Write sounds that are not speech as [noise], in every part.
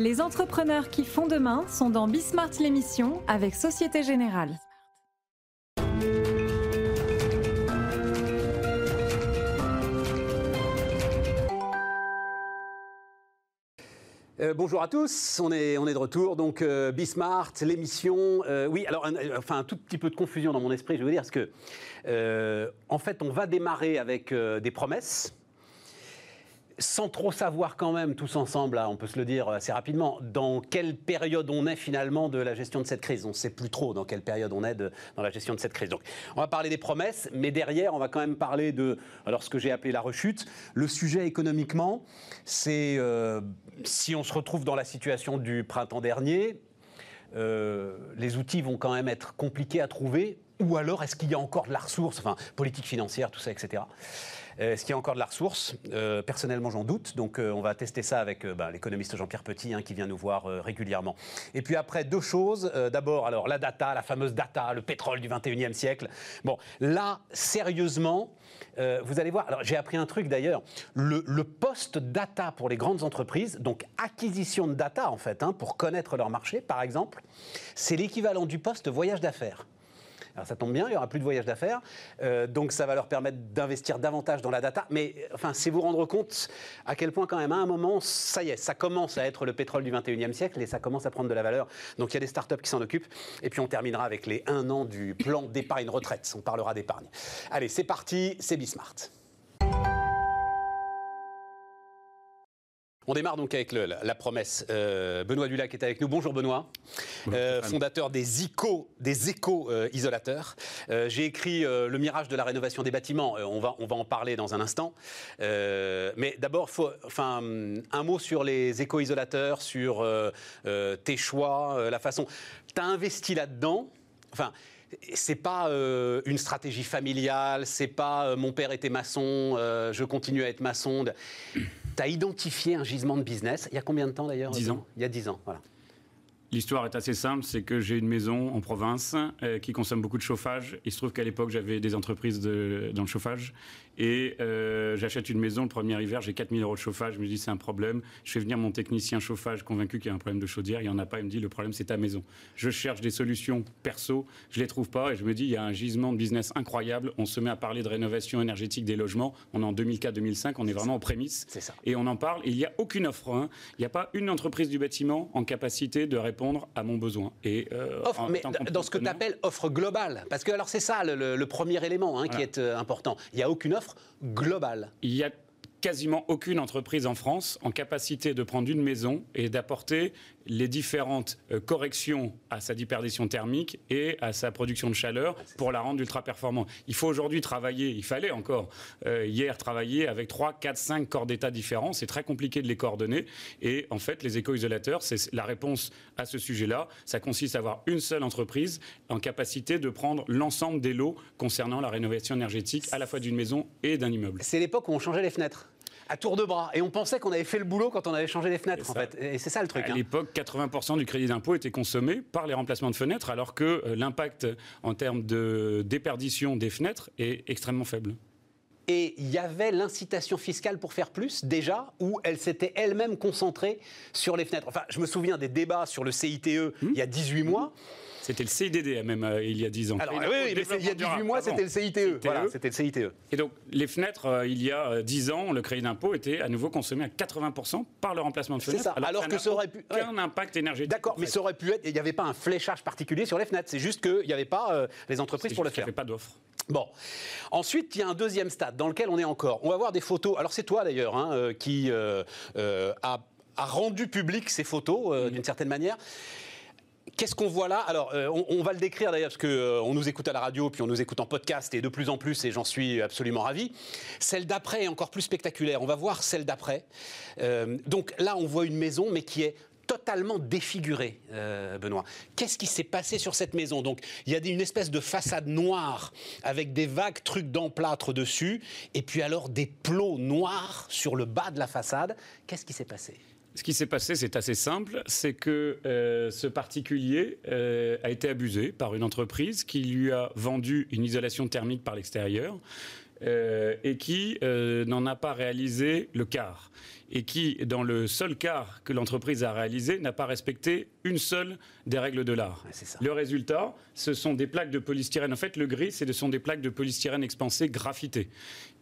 Les entrepreneurs qui font demain sont dans Bismart l'émission avec Société Générale. Euh, bonjour à tous, on est, de retour. Donc, euh, Bismart, l'émission. euh, oui, alors, un- enfin, un tout petit peu de confusion dans mon esprit, je veux dire, parce que, en fait, on va démarrer avec des promesses, sans trop savoir quand même, tous ensemble, là, on peut se le dire assez rapidement, dans quelle période on est finalement de la gestion de cette crise. On ne sait plus trop dans quelle période on est de- dans la gestion de cette crise. Donc, on va parler des promesses, mais derrière, on va quand même parler de, ce que j'ai appelé la rechute. Le sujet économiquement, c'est euh, si on se retrouve dans la situation du printemps dernier, euh, les outils vont quand même être compliqués à trouver, ou alors est-ce qu'il y a encore de la ressource, enfin politique financière, tout ça, etc. Euh, Est-ce qu'il y a encore de la ressource? Euh, Personnellement, j'en doute. Donc, euh, on va tester ça avec bah, l'économiste Jean-Pierre Petit, hein, qui vient nous voir régulièrement. Et puis après, deux choses. D'abord, alors la data, la fameuse data, le pétrole du 21e siècle. Bon, là, sérieusement, vous allez voir. Alors, j'ai appris un truc d'ailleurs. Le, le poste data pour les grandes entreprises, donc acquisition de data en fait, hein, pour connaître leur marché, par exemple, c'est l'équivalent du poste voyage d'affaires. Alors ça tombe bien, il n'y aura plus de voyage d'affaires, euh, donc ça va leur permettre d'investir davantage dans la data. Mais enfin, c'est vous rendre compte à quel point quand même à un moment, ça y est, ça commence à être le pétrole du 21e siècle et ça commence à prendre de la valeur. Donc il y a des startups qui s'en occupent. Et puis on terminera avec les un an du plan d'épargne retraite. On parlera d'épargne. Allez, c'est parti, c'est Bismart. On démarre donc avec le- la, la promesse. Euh, Benoît Dulac est avec nous. Bonjour Benoît, Euh, fondateur des ICO, des éco-isolateurs. Euh, J'ai écrit Le mirage de la rénovation des bâtiments. On, va, on va en parler dans un instant. Mais d'abord, enfin, hum, un mot sur les éco-isolateurs, sur tes choix, la façon. Tu as investi là-dedans. Enfin, c'est pas euh, une stratégie familiale, c'est pas euh, mon père était maçon, euh, je continue à être maçon. Tu as identifié un gisement de business. Il y a combien de temps d'ailleurs Dix ans. Il y a 10 ans, voilà. L'histoire est assez simple, c'est que j'ai une maison en province euh, qui consomme beaucoup de chauffage. Il se trouve qu'à l'époque, j'avais des entreprises de- dans le chauffage. Et euh, j'achète une maison, le premier hiver, j'ai 4000 euros de chauffage. Je me dis, c'est un problème. Je fais venir mon technicien chauffage convaincu qu'il y a un problème de chaudière. Il n'y en a pas. Il me dit, le problème, c'est ta maison. Je cherche des solutions perso. Je ne les trouve pas. Et je me dis, il y a un gisement de business incroyable. On se met à parler de rénovation énergétique des logements. On est en 2004-2005. On est vraiment aux prémices. Ça. Et on en parle. Et il n'y a aucune offre. hein. Il n'y a pas une entreprise du bâtiment en capacité de répondre à mon besoin. Et, euh, Offre, mais dans ce que tu appelles offre globale. Parce que alors c'est ça le, premier élément hein, qui est euh, important. Il n'y a aucune offre a quasiment aucune entreprise en France en capacité de prendre une maison et d'apporter les différentes euh, corrections à sa déperdition thermique et à sa production de chaleur pour la rendre ultra performante. Il faut aujourd'hui travailler, il fallait encore euh, hier travailler avec 3, 4, 5 corps d'état différents. C'est très compliqué de les coordonner. Et en fait, les éco-isolateurs, c'est la réponse à ce sujet-là. Ça consiste à avoir une seule entreprise en capacité de prendre l'ensemble des lots concernant la rénovation énergétique à la fois d'une maison et d'un immeuble. C'est l'époque où on changeait les fenêtres. À tour de bras. Et on pensait qu'on avait fait le boulot quand on avait changé les fenêtres, en fait. Et c'est ça le truc. À hein. l'époque, 80% du crédit d'impôt était consommé par les remplacements de fenêtres, alors que euh, l'impact en termes de déperdition des fenêtres est extrêmement faible. Et il y avait l'incitation fiscale pour faire plus, déjà, ou elle s'était elle-même concentrée sur les fenêtres. Enfin, je me souviens des débats sur le CITE Hmm. il y a 18 mois. C'était le CIDD même euh, il y a 10 ans. Alors, oui, mais il y a 18 développement mois, durable. c'était le CITE. CITE. Voilà, c'était le CITE. Et donc, les fenêtres, euh, il y a euh, 10 ans, le crédit d'impôt était à nouveau consommé à 80% par le remplacement de C'est fenêtres. ça. Alors que n'a ça aurait pu- Aucun impact énergétique. D'accord, mais fait. ça aurait pu être. Il n'y avait pas un fléchage particulier sur les fenêtres. C'est juste qu'il n'y avait pas euh, les entreprises pour le faire. n'y avait pas d'offre. Bon. Ensuite, il y a un deuxième stade dans lequel on est encore. On va voir des photos. Alors, c'est toi d'ailleurs hein, euh, qui euh, euh, a, a rendu public ces photos euh, d'une certaine manière. Qu'est-ce qu'on voit là? Alors, euh, on, va le décrire d'ailleurs parce que euh, on nous écoute à la radio, puis on nous écoute en podcast et de plus en plus, et j'en suis absolument ravi. Celle d'après est encore plus spectaculaire. On va voir celle d'après. Euh, donc là, on voit une maison, mais qui est totalement défigurée, Benoît. Qu'est-ce qui s'est passé sur cette maison? Donc, il y a une espèce de façade noire avec des vagues trucs d'emplâtre dessus, et puis alors des plots noirs sur le bas de la façade. Qu'est-ce qui s'est passé? Ce qui s'est passé, c'est assez simple, c'est que euh, ce particulier euh, a été abusé par une entreprise qui lui a vendu une isolation thermique par l'extérieur. Euh, et qui euh, n'en a pas réalisé le quart. Et qui, dans le seul quart que l'entreprise a réalisé, n'a pas respecté une seule des règles de l'art. le résultat, ce sont des plaques de polystyrène. En fait, le gris, ce sont des plaques de polystyrène expansé graffitées.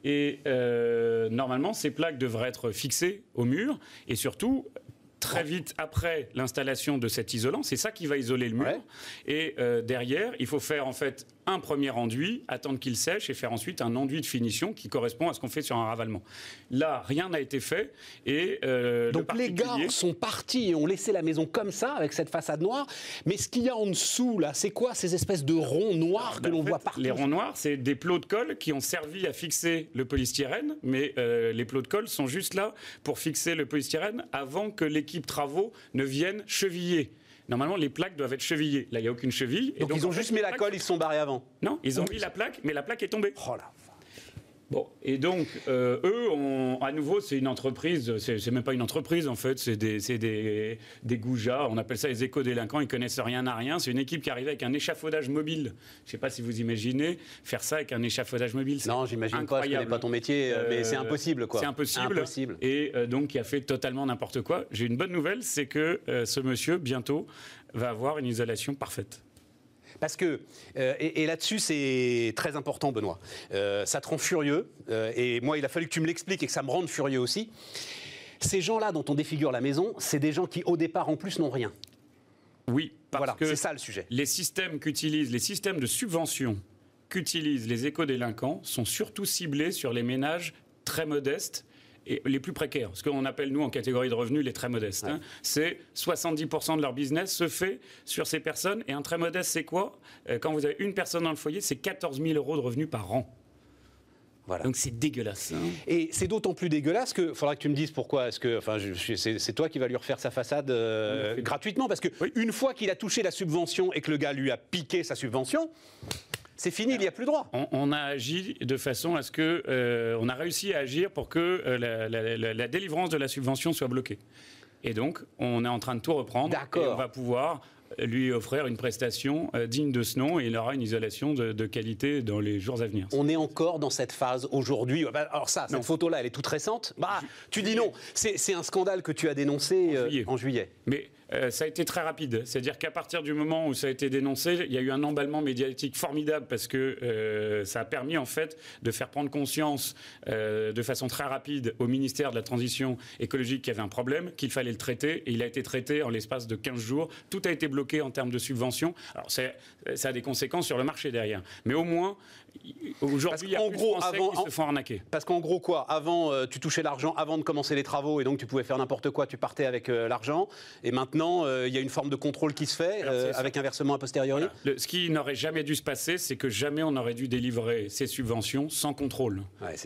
Et euh, normalement, ces plaques devraient être fixées au mur et surtout très vite après l'installation de cet isolant. C'est ça qui va isoler le mur. Et euh, derrière, il faut faire en fait un premier enduit, attendre qu'il sèche et faire ensuite un enduit de finition qui correspond à ce qu'on fait sur un ravalement. Là, rien n'a été fait. Et euh, Donc les gars sont partis et ont laissé la maison comme ça, avec cette façade noire. Mais ce qu'il y a en dessous, là, c'est quoi ces espèces de ronds noirs que ben, l'on voit partout Les ronds noirs, c'est des plots de colle qui ont servi à fixer le polystyrène. Mais euh, les plots de colle sont juste là pour fixer le polystyrène avant que l'équipe travaux ne vienne cheviller. Normalement, les plaques doivent être chevillées. Là, il n'y a aucune cheville. Donc, ils ont juste mis la colle, ils se sont barrés avant Non, ils ont mis la plaque, mais la plaque est tombée. Oh là Bon, et donc, euh, eux, ont, à nouveau, c'est une entreprise, c'est même pas une entreprise en fait, c'est des, des, des goujats, on appelle ça les éco-délinquants, ils connaissent rien à rien. C'est une équipe qui arrive avec un échafaudage mobile. Je sais pas si vous imaginez faire ça avec un échafaudage mobile. Non, j'imagine pas, je connais pas ton métier, euh, mais c'est impossible quoi. C'est impossible. impossible. Et euh, donc, il a fait totalement n'importe quoi. J'ai une bonne nouvelle, c'est que ce monsieur, bientôt, va avoir une isolation parfaite. Parce que, euh, et, là-dessus, c'est très important, Benoît. Euh, ça te rend furieux, euh, et moi, il a fallu que tu me l'expliques et que ça me rende furieux aussi. Ces gens-là dont on défigure la maison, c'est des gens qui, au départ, en plus, n'ont rien. Oui, parce voilà, que c'est ça le sujet. Les systèmes qu'utilisent, les systèmes de subvention qu'utilisent les éco-délinquants sont surtout ciblés sur les ménages très modestes et les plus précaires, ce qu'on appelle nous en catégorie de revenus les très modestes. Hein. c'est 70% de leur business se fait sur ces personnes. Et un très modeste, c'est quoi? Euh, Quand vous avez une personne dans le foyer, c'est 14 000 euros de revenus par an. Voilà. Donc c'est dégueulasse. Hein. Et c'est d'autant plus dégueulasse que faudra que tu me dises pourquoi. Est-ce que, enfin, c'est toi qui vas lui refaire sa façade euh, gratuitement parce que une fois qu'il a touché la subvention et que le gars lui a piqué sa subvention, c'est fini, il n'y a plus droit. On, a agi de façon à ce que. Euh, on a réussi à agir pour que euh, la, délivrance de la subvention soit bloquée. Et donc, on est en train de tout reprendre. Et on va pouvoir lui offrir une prestation euh, digne de ce nom et il aura une isolation de, qualité dans les jours à venir. On est encore dans cette phase aujourd'hui. Bah, alors ça, cette photo-là, elle est toute récente. Bah, tu dis non. C'est un scandale que tu as dénoncé en juillet. Mais euh, ça a été très rapide. C'est-à-dire qu'à partir du moment où ça a été dénoncé, il y a eu un emballement médiatique formidable parce que euh, ça a permis en fait de faire prendre conscience euh, de façon très rapide au ministère de la Transition écologique qu'il y avait un problème, qu'il fallait le traiter et il a été traité en l'espace de 15 jours. Tout a été bloqué en termes de subventions. Alors ça a des conséquences sur le marché derrière. Mais au moins, Aujourd'hui, il y a plus gros, de avant, qui se font arnaquer. Parce qu'en gros, quoi Avant, euh, tu touchais l'argent avant de commencer les travaux et donc tu pouvais faire n'importe quoi, tu partais avec euh, l'argent. Et maintenant, euh, il y a une forme de contrôle qui se fait avec un versement a posteriori. ce qui n'aurait jamais dû se passer, c'est que jamais on n'aurait dû délivrer ces subventions sans contrôle.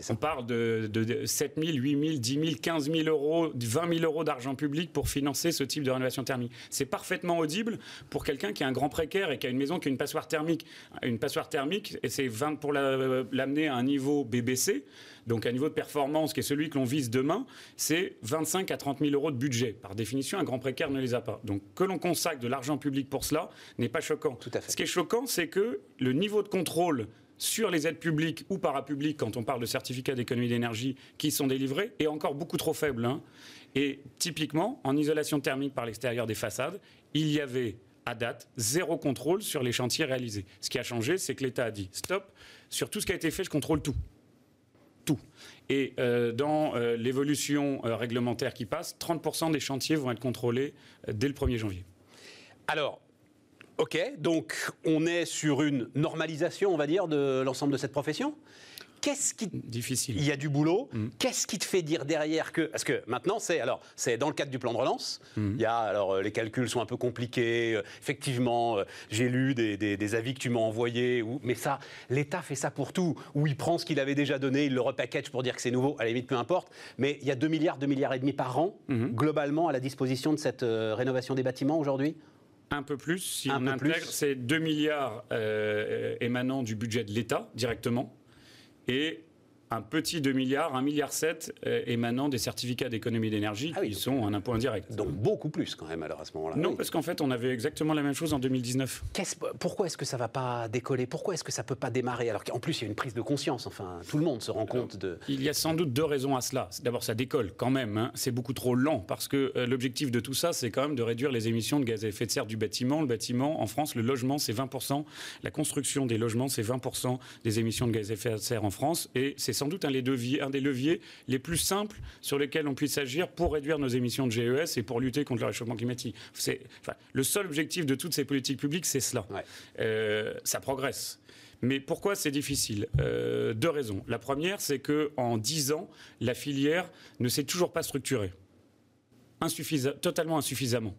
on parle de, de, 7 000, 8 000, 10 000, 15 000 euros, 20 000 euros d'argent public pour financer ce type de rénovation thermique. C'est parfaitement audible pour quelqu'un qui a un grand précaire et qui a une maison qui a une passoire thermique. Une passoire thermique, et c'est 20 pour l'amener à un niveau BBC, donc un niveau de performance qui est celui que l'on vise demain, c'est 25 à 30 000 euros de budget. Par définition, un grand précaire ne les a pas. Donc que l'on consacre de l'argent public pour cela n'est pas choquant. Tout à fait. Ce qui est choquant, c'est que le niveau de contrôle sur les aides publiques ou parapubliques, quand on parle de certificats d'économie d'énergie qui sont délivrés, est encore beaucoup trop faible. Hein. Et typiquement, en isolation thermique par l'extérieur des façades, il y avait à date, zéro contrôle sur les chantiers réalisés. Ce qui a changé, c'est que l'État a dit stop, sur tout ce qui a été fait, je contrôle tout. Tout. Et euh, dans euh, l'évolution euh, réglementaire qui passe, 30% des chantiers vont être contrôlés dès le 1er janvier. Alors, ok, donc on est sur une normalisation, on va dire, de l'ensemble de cette profession Qu'est-ce qui difficile Il y a du boulot. Mm. Qu'est-ce qui te fait dire derrière que parce que maintenant c'est alors c'est dans le cadre du plan de relance. Mm. Il y a alors euh, les calculs sont un peu compliqués. Euh, effectivement, euh, j'ai lu des, avis que tu m'as envoyés. mais ça, l'État fait ça pour tout. Où il prend ce qu'il avait déjà donné, il le repackage pour dire que c'est nouveau. À la limite, peu importe. Mais il y a 2 milliards, 2 milliards et demi par an mm-hmm. globalement à la disposition de cette rénovation des bâtiments aujourd'hui? Un peu plus, si on intègre, c'est 2 milliards émanant du budget de l'État directement et un petit 2 milliards, 1 milliard 7 euh, émanant des certificats d'économie d'énergie Ah oui, qui sont un impôt indirect. Donc beaucoup plus quand même alors à ce moment-là. non, Oui. parce qu'en fait, on avait exactement la même chose en 2019. Qu'est-ce- pourquoi est-ce que ça va pas décoller? Pourquoi est-ce que ça peut pas démarrer? Alors qu'en plus il y a une prise de conscience. Enfin, tout le monde se rend compte de. Il y a sans doute deux raisons à cela. D'abord, ça décolle quand même. hein. C'est beaucoup trop lent parce que euh, l'objectif de tout ça, c'est quand même de réduire les émissions de gaz à effet de serre du bâtiment. Le bâtiment, en France, le logement, c'est 20%. La construction des logements, c'est 20% des émissions de gaz à effet de serre en France. Et c'est sans doute un, des leviers- un des leviers les plus simples sur lesquels on puisse agir pour réduire nos émissions de GES et pour lutter contre le réchauffement climatique. C'est, enfin, le seul objectif de toutes ces politiques publiques, c'est cela. Ouais. Euh, ça progresse. Mais pourquoi c'est difficile? Euh, Deux raisons. La première, c'est que en 10 ans, la filière ne s'est toujours pas structurée. Insuffisa- totalement insuffisamment.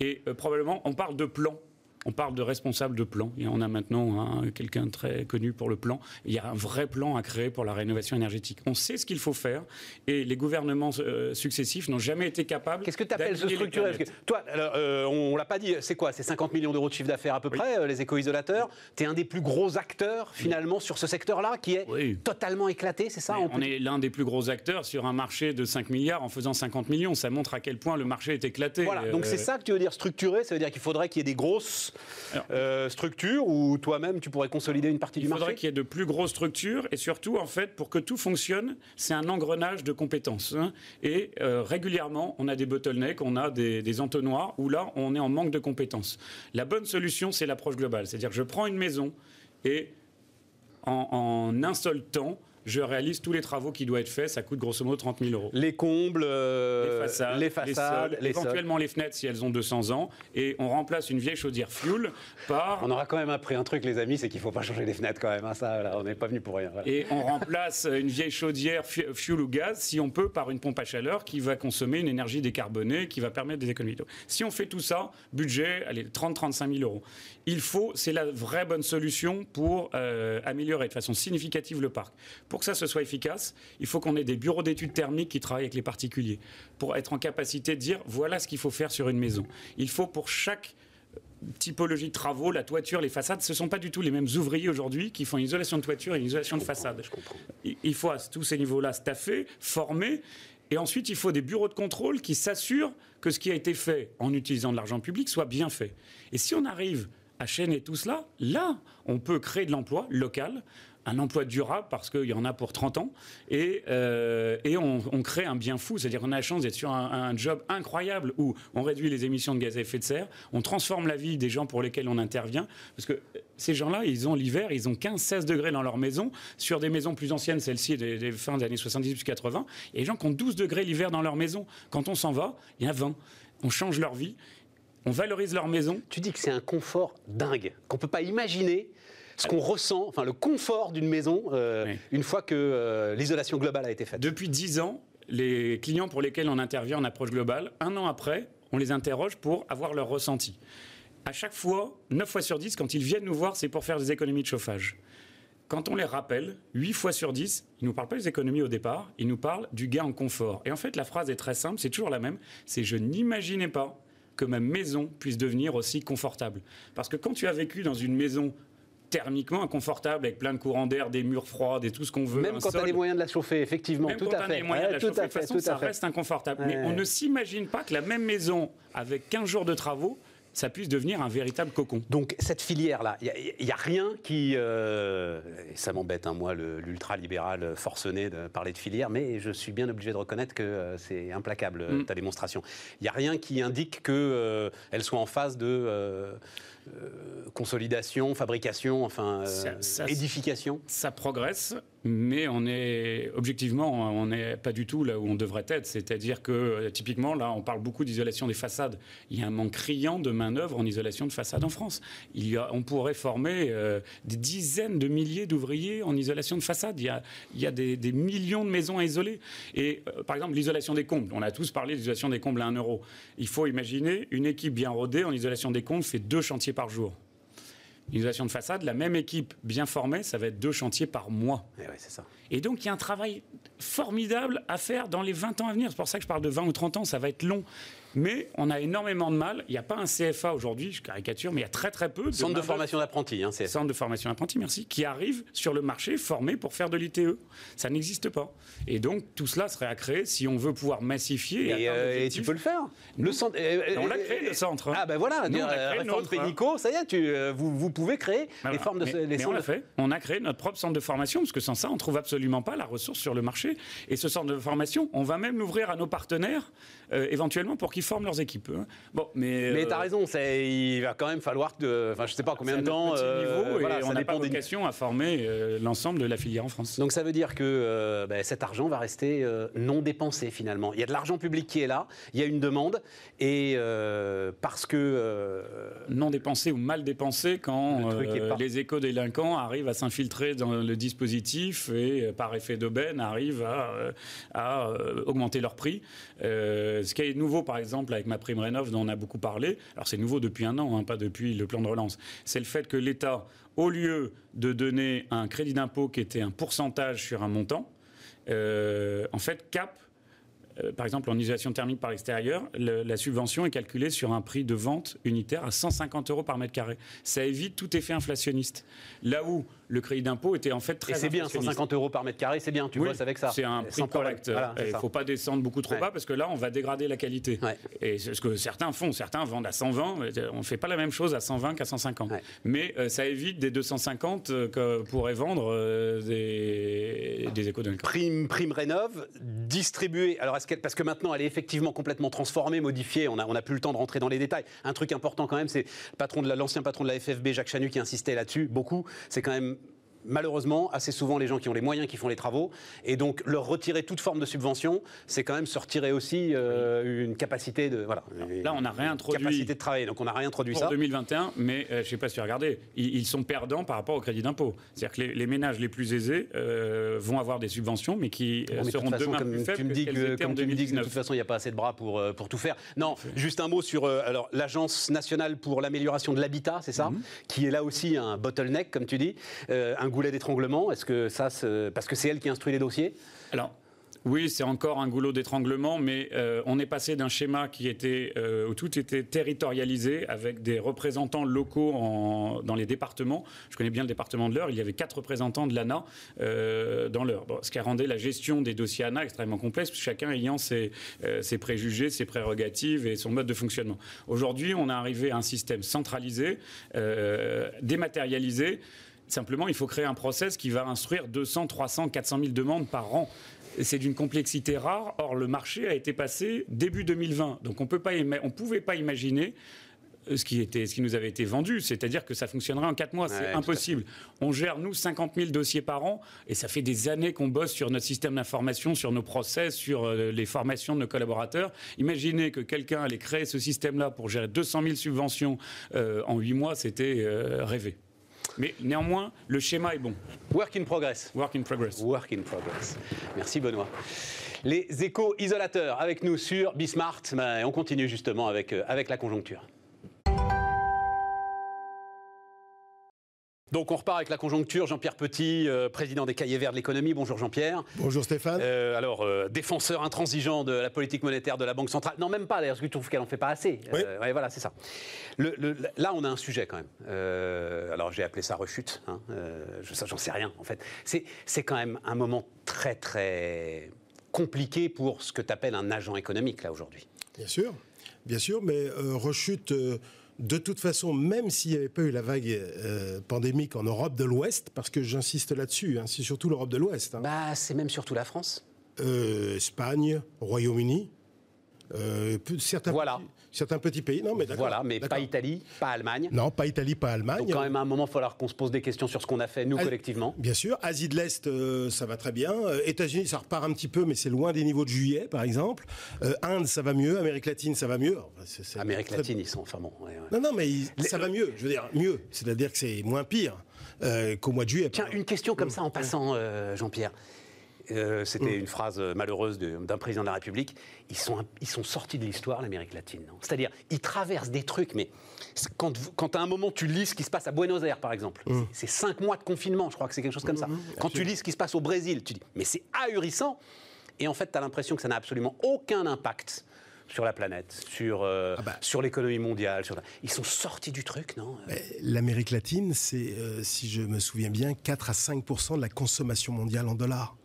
Et euh, probablement, on parle de plan. On parle de responsable de plan. Et on a maintenant hein, quelqu'un très connu pour le plan. Il y a un vrai plan à créer pour la rénovation énergétique. On sait ce qu'il faut faire. Et les gouvernements euh, successifs n'ont jamais été capables. Qu'est-ce que tu appelles ce que Toi, alors, euh, on, on l'a pas dit, c'est quoi? C'est 50 millions d'euros de chiffre d'affaires à peu Oui. près, euh, les éco-isolateurs? Tu es un des plus gros acteurs finalement sur ce secteur-là qui est Oui. totalement éclaté, c'est ça? On on est l'un des plus gros acteurs sur un marché de 5 milliards en faisant 50 millions. Ça montre à quel point le marché est éclaté. Voilà, donc c'est ça que tu veux dire structuré, ça veut dire qu'il faudrait qu'il y ait des grosses Euh, structures où toi-même tu pourrais consolider une partie Il du faudrait marché qu'il y ait de plus grosses structures et surtout, en fait, pour que tout fonctionne, c'est un engrenage de compétences. hein. Et euh, régulièrement, on a des bottlenecks, on a des, des entonnoirs où là, on est en manque de compétences. La bonne solution, c'est l'approche globale. C'est-à-dire je prends une maison et en, en un seul temps, je réalise tous les travaux qui doivent être faits. Ça coûte grosso modo 30 000 euros. Les combles, euh, les façades, les, façades, sols, les sols. éventuellement les fenêtres si elles ont 200 ans, et on remplace une vieille chaudière fuel par On aura quand même appris un truc, les amis, c'est qu'il faut pas changer les fenêtres quand même. hein, ça, là, on n'est pas venu pour rien. voilà. Et on remplace une vieille chaudière fu- fuel ou gaz, si on peut, par une pompe à chaleur qui va consommer une énergie décarbonée, qui va permettre des économies d'eau. Si on fait tout ça, budget, allez, 30-35 000 euros. Il faut, c'est la vraie bonne solution pour euh, améliorer de façon significative le parc. Pour que ça se soit efficace, il faut qu'on ait des bureaux d'études thermiques qui travaillent avec les particuliers, pour être en capacité de dire voilà ce qu'il faut faire sur une maison. Il faut pour chaque typologie de travaux, la toiture, les façades, ce ne sont pas du tout les mêmes ouvriers aujourd'hui qui font une isolation de toiture et une isolation de façade. Il faut à tous ces niveaux-là staffer, former, et ensuite il faut des bureaux de contrôle qui s'assurent que ce qui a été fait en utilisant de l'argent public soit bien fait. Et si on arrive à chaîner tout cela, là, on peut créer de l'emploi local, un emploi durable parce qu'il y en a pour 30 ans, et, euh, et on, crée un bien fou, c'est-à-dire qu'on a la chance d'être sur un, job incroyable où on réduit les émissions de gaz à effet de serre, on transforme la vie des gens pour lesquels on intervient, parce que ces gens-là, ils ont l'hiver, ils ont 15-16 degrés dans leur maison, sur des maisons plus anciennes, celles-ci des, des fins des années 70-80, et les gens qui ont 12 degrés l'hiver dans leur maison, quand on s'en va, il y en a 20. On change leur vie, on valorise leur maison, Tu dis que c'est un confort dingue, qu'on peut pas imaginer ce qu'on ressent, enfin le confort d'une maison euh, Oui. une fois que euh, l'isolation globale a été faite. Depuis 10 ans, les clients pour lesquels on intervient en approche globale, un an après, on les interroge pour avoir leur ressenti. À chaque fois, 9 fois sur 10, quand ils viennent nous voir, c'est pour faire des économies de chauffage. Quand on les rappelle, 8 fois sur 10, ils ne nous parlent pas des économies au départ, ils nous parlent du gain en confort. Et en fait, la phrase est très simple, c'est toujours la même, c'est je n'imaginais pas que ma maison puisse devenir aussi confortable. Parce que quand tu as vécu dans une maison thermiquement inconfortable, avec plein de courants d'air, des murs froids, des tout ce qu'on veut, Même quand tu as sol, les moyens de la chauffer, effectivement, même tout quand à on a fait. les moyens de la tout chauffer, à de toute fait, façon, tout ça à fait. reste inconfortable. Mais on ne s'imagine pas que la même maison, avec 15 jours de travaux, ça puisse devenir un véritable cocon. Donc cette filière-là, il n'y a, rien qui... euh, et ça m'embête, hein, moi, l'ultra-libéral forcené de parler de filière, mais je suis bien obligé de reconnaître que euh, c'est implacable, Mm. ta démonstration. Il n'y a rien qui indique qu'elle soit en phase de euh, euh, consolidation, fabrication, enfin, euh, Ça- ça- édification. Ça progresse, mais on est objectivement, on n'est pas du tout là où on devrait être. C'est-à-dire que typiquement, là, on parle beaucoup d'isolation des façades. Il y a un manque criant de main-d'œuvre en isolation de façade en France. On pourrait former euh, des dizaines de milliers d'ouvriers en isolation de façade. Il y a, des, millions de maisons à isoler. Et euh, par exemple, l'isolation des combles. On a tous parlé de l'isolation des combles à 1 euro. Il faut imaginer une équipe bien rodée en isolation des combles fait deux chantiers par jour. L'isolation de façade, la même équipe bien formée, ça va être deux chantiers par mois. Eh ouais, c'est ça. Et donc, il y a un travail formidable à faire dans les 20 ans à venir. C'est pour ça que je parle de 20 ou 30 ans, ça va être long. Mais on a énormément de mal. Il n'y a pas un CFA aujourd'hui, je caricature, mais il y a très très peu de centre de formation d'apprentis. Hein, centre de formation d'apprentis, merci, qui arrivent sur le marché formés pour faire de l'ITE. Ça n'existe pas. Et donc tout cela serait à créer si on veut pouvoir massifier. Et, et, et tu peux le faire. Le centre. on l'a créé le centre. Hein. Ah ben voilà. Nous, on a créé réforme Pénico, ça y est, tu, vous, vous, pouvez créer les formes de. Mais, les on l'a fait. On a créé notre propre centre de formation parce que sans ça, on trouve absolument pas la ressource sur le marché. Et ce centre de formation, on va même l'ouvrir à nos partenaires euh, éventuellement pour qu'ils forment leurs équipes. Hein. Bon, mais mais tu as euh, raison, il va quand même falloir que, enfin, je sais pas combien de temps. Euh, niveau, voilà, on n'a pas vocation à former l'ensemble de la filière en France. Donc ça veut dire que ben, cet argent va rester non dépensé finalement. Il y a de l'argent public qui est là, il y a une demande et parce que non dépensé ou mal dépensé quand les éco-délinquants arrivent à s'infiltrer dans le dispositif et par effet d'aubaine arrivent à, à augmenter leur prix. Euh, ce qui est nouveau, par exemple, avec ma prime rénov, dont on a beaucoup parlé, alors c'est nouveau depuis un an, hein, pas depuis le plan de relance, c'est le fait que l'État, au lieu de donner un crédit d'impôt qui était un pourcentage sur un montant, euh, en fait, cap euh, par exemple en isolation thermique par l'extérieur, la subvention est calculée sur un prix de vente unitaire à 150 euros par mètre carré. Ça évite tout effet inflationniste. Là où le crédit d'impôt était en fait très. Et c'est bien, 150 euros par mètre carré, c'est bien, tu vois, c'est avec ça. C'est un prix correct. il ne faut pas descendre beaucoup trop bas parce que là, on va dégrader la qualité. Et c'est ce que certains font. Certains vendent à 120. On ne fait pas la même chose à 120 qu'à 150. Mais euh, ça évite des 250 euh, que pourraient vendre des, des d'un Prime, prime rénov, distribuée. Alors, est-ce parce que maintenant, elle est effectivement complètement transformée, modifiée. On n'a on a plus le temps de rentrer dans les détails. Un truc important quand même, c'est l'ancien patron de la FFB, Jacques Chanu, qui insistait là-dessus beaucoup. C'est quand même malheureusement, assez souvent, les gens qui ont les moyens qui font les travaux. Et donc, leur retirer toute forme de subvention, c'est quand même se retirer aussi euh, une capacité de. Voilà. Là, on a réintroduit. Capacité de travailler. Donc, on a réintroduit pour ça. En 2021, mais euh, je ne sais pas si tu as regardé, ils, sont perdants par rapport au crédit d'impôt. C'est-à-dire que les, ménages les plus aisés euh, vont avoir des subventions, mais qui seront de demain plus faibles tu me dis que, comme tu me dis que de toute façon, il n'y a pas assez de bras pour, pour tout faire. Non, juste un mot sur alors l'Agence nationale pour l'amélioration de l'habitat, c'est ça? Mhm. Qui est là aussi un bottleneck, comme tu dis, un goulet d'étranglement. Est-ce que ça, parce que c'est elle qui instruit les dossiers? Alors, oui, c'est encore un goulot d'étranglement, mais euh, on est passé d'un schéma qui était euh, où tout était territorialisé avec des représentants locaux dans les départements. Je connais bien le département de l'Eure. Il y avait quatre représentants de l'ANA euh, dans l'Eure, ce qui a rendu la gestion des dossiers ANA extrêmement complexe, chacun ayant ses, ses, préjugés, ses prérogatives et son mode de fonctionnement. Aujourd'hui, on est arrivé à un système centralisé, dématérialisé. Simplement, il faut créer un process qui va instruire 200, 300, 400 000 demandes par an. C'est d'une complexité rare. Or, le marché a été passé début 2020. Donc, on ne pouvait pas imaginer ce qui, était, ce qui nous avait été vendu, c'est-à-dire que ça fonctionnerait en 4 mois. c'est impossible. On gère, nous, 50 000 dossiers par an, et ça fait des années qu'on bosse sur notre système d'information, sur nos process, sur euh, les formations de nos collaborateurs. Imaginez que quelqu'un allait créer ce système-là pour gérer 200 000 subventions euh, en 8 mois, c'était euh, rêvé. Mais néanmoins, le schéma est bon. Work in progress. Work in progress. Work in progress. Merci Benoît. Les échos isolateurs avec nous sur Bismart. Ben, on continue justement avec, euh, avec la conjoncture. Donc on repart avec la conjoncture. Jean-Pierre Petit, euh, président des Cahiers Verts de l'économie. Bonjour Jean-Pierre. Bonjour Stéphane. Euh, alors, euh, défenseur intransigeant de la politique monétaire de la Banque centrale. Non, même pas d'ailleurs, parce que tu trouves qu'elle n'en fait pas assez. Oui. Ouais, voilà, c'est ça. là, on a un sujet quand même. alors j'ai appelé ça rechute. Hein. je j'en sais rien en fait. C'est quand même un moment très très compliqué pour ce que tu appelles un agent économique là aujourd'hui. Bien sûr, bien sûr, mais rechute de toute façon, même s'il n'y avait pas eu la vague euh, pandémique en Europe de l'Ouest, parce que j'insiste là-dessus, hein, c'est surtout l'Europe de l'Ouest. Hein. Bah, c'est même surtout la France. Euh, Espagne, Royaume-Uni. Euh, certains, voilà. Certains petits pays. Non, mais Voilà, mais pas Italie, pas Allemagne. Non, pas Italie, pas Allemagne. Donc, quand même, à un moment, il va falloir qu'on se pose des questions sur ce qu'on a fait, nous, collectivement. Bien sûr. Asie de l'Est, euh, ça va très bien. Euh, États-Unis, ça repart un petit peu, mais c'est loin des niveaux de juillet, par exemple. Inde, ça va mieux. Amérique latine, ça va mieux. Amérique latine, ils sont. Enfin bon. Non, non, mais ça va mieux. Je veux dire, mieux. C'est-à-dire que c'est moins pire. qu'au mois de juillet. Tiens, une question comme ça en passant, Jean-Pierre. Euh, c'était mm. une phrase malheureuse d'un président de la République. Ils sont, ils sont sortis de l'histoire, l'Amérique latine. C'est-à-dire, ils traversent des trucs, mais quand, quand à un moment tu lis ce qui se passe à Buenos Aires, par exemple, mm. c'est cinq mois de confinement, je crois que c'est quelque chose comme ça. Mm, quand tu lis ce qui se passe au Brésil, tu dis, mais c'est ahurissant. Et en fait, tu as l'impression que ça n'a absolument aucun impact sur la planète, sur, euh, Ah bah. sur l'économie mondiale. Sur la- Ils sont sortis du truc, non? L'Amérique latine, c'est, euh, si je me souviens bien, 4 à 5% de la consommation mondiale en dollars.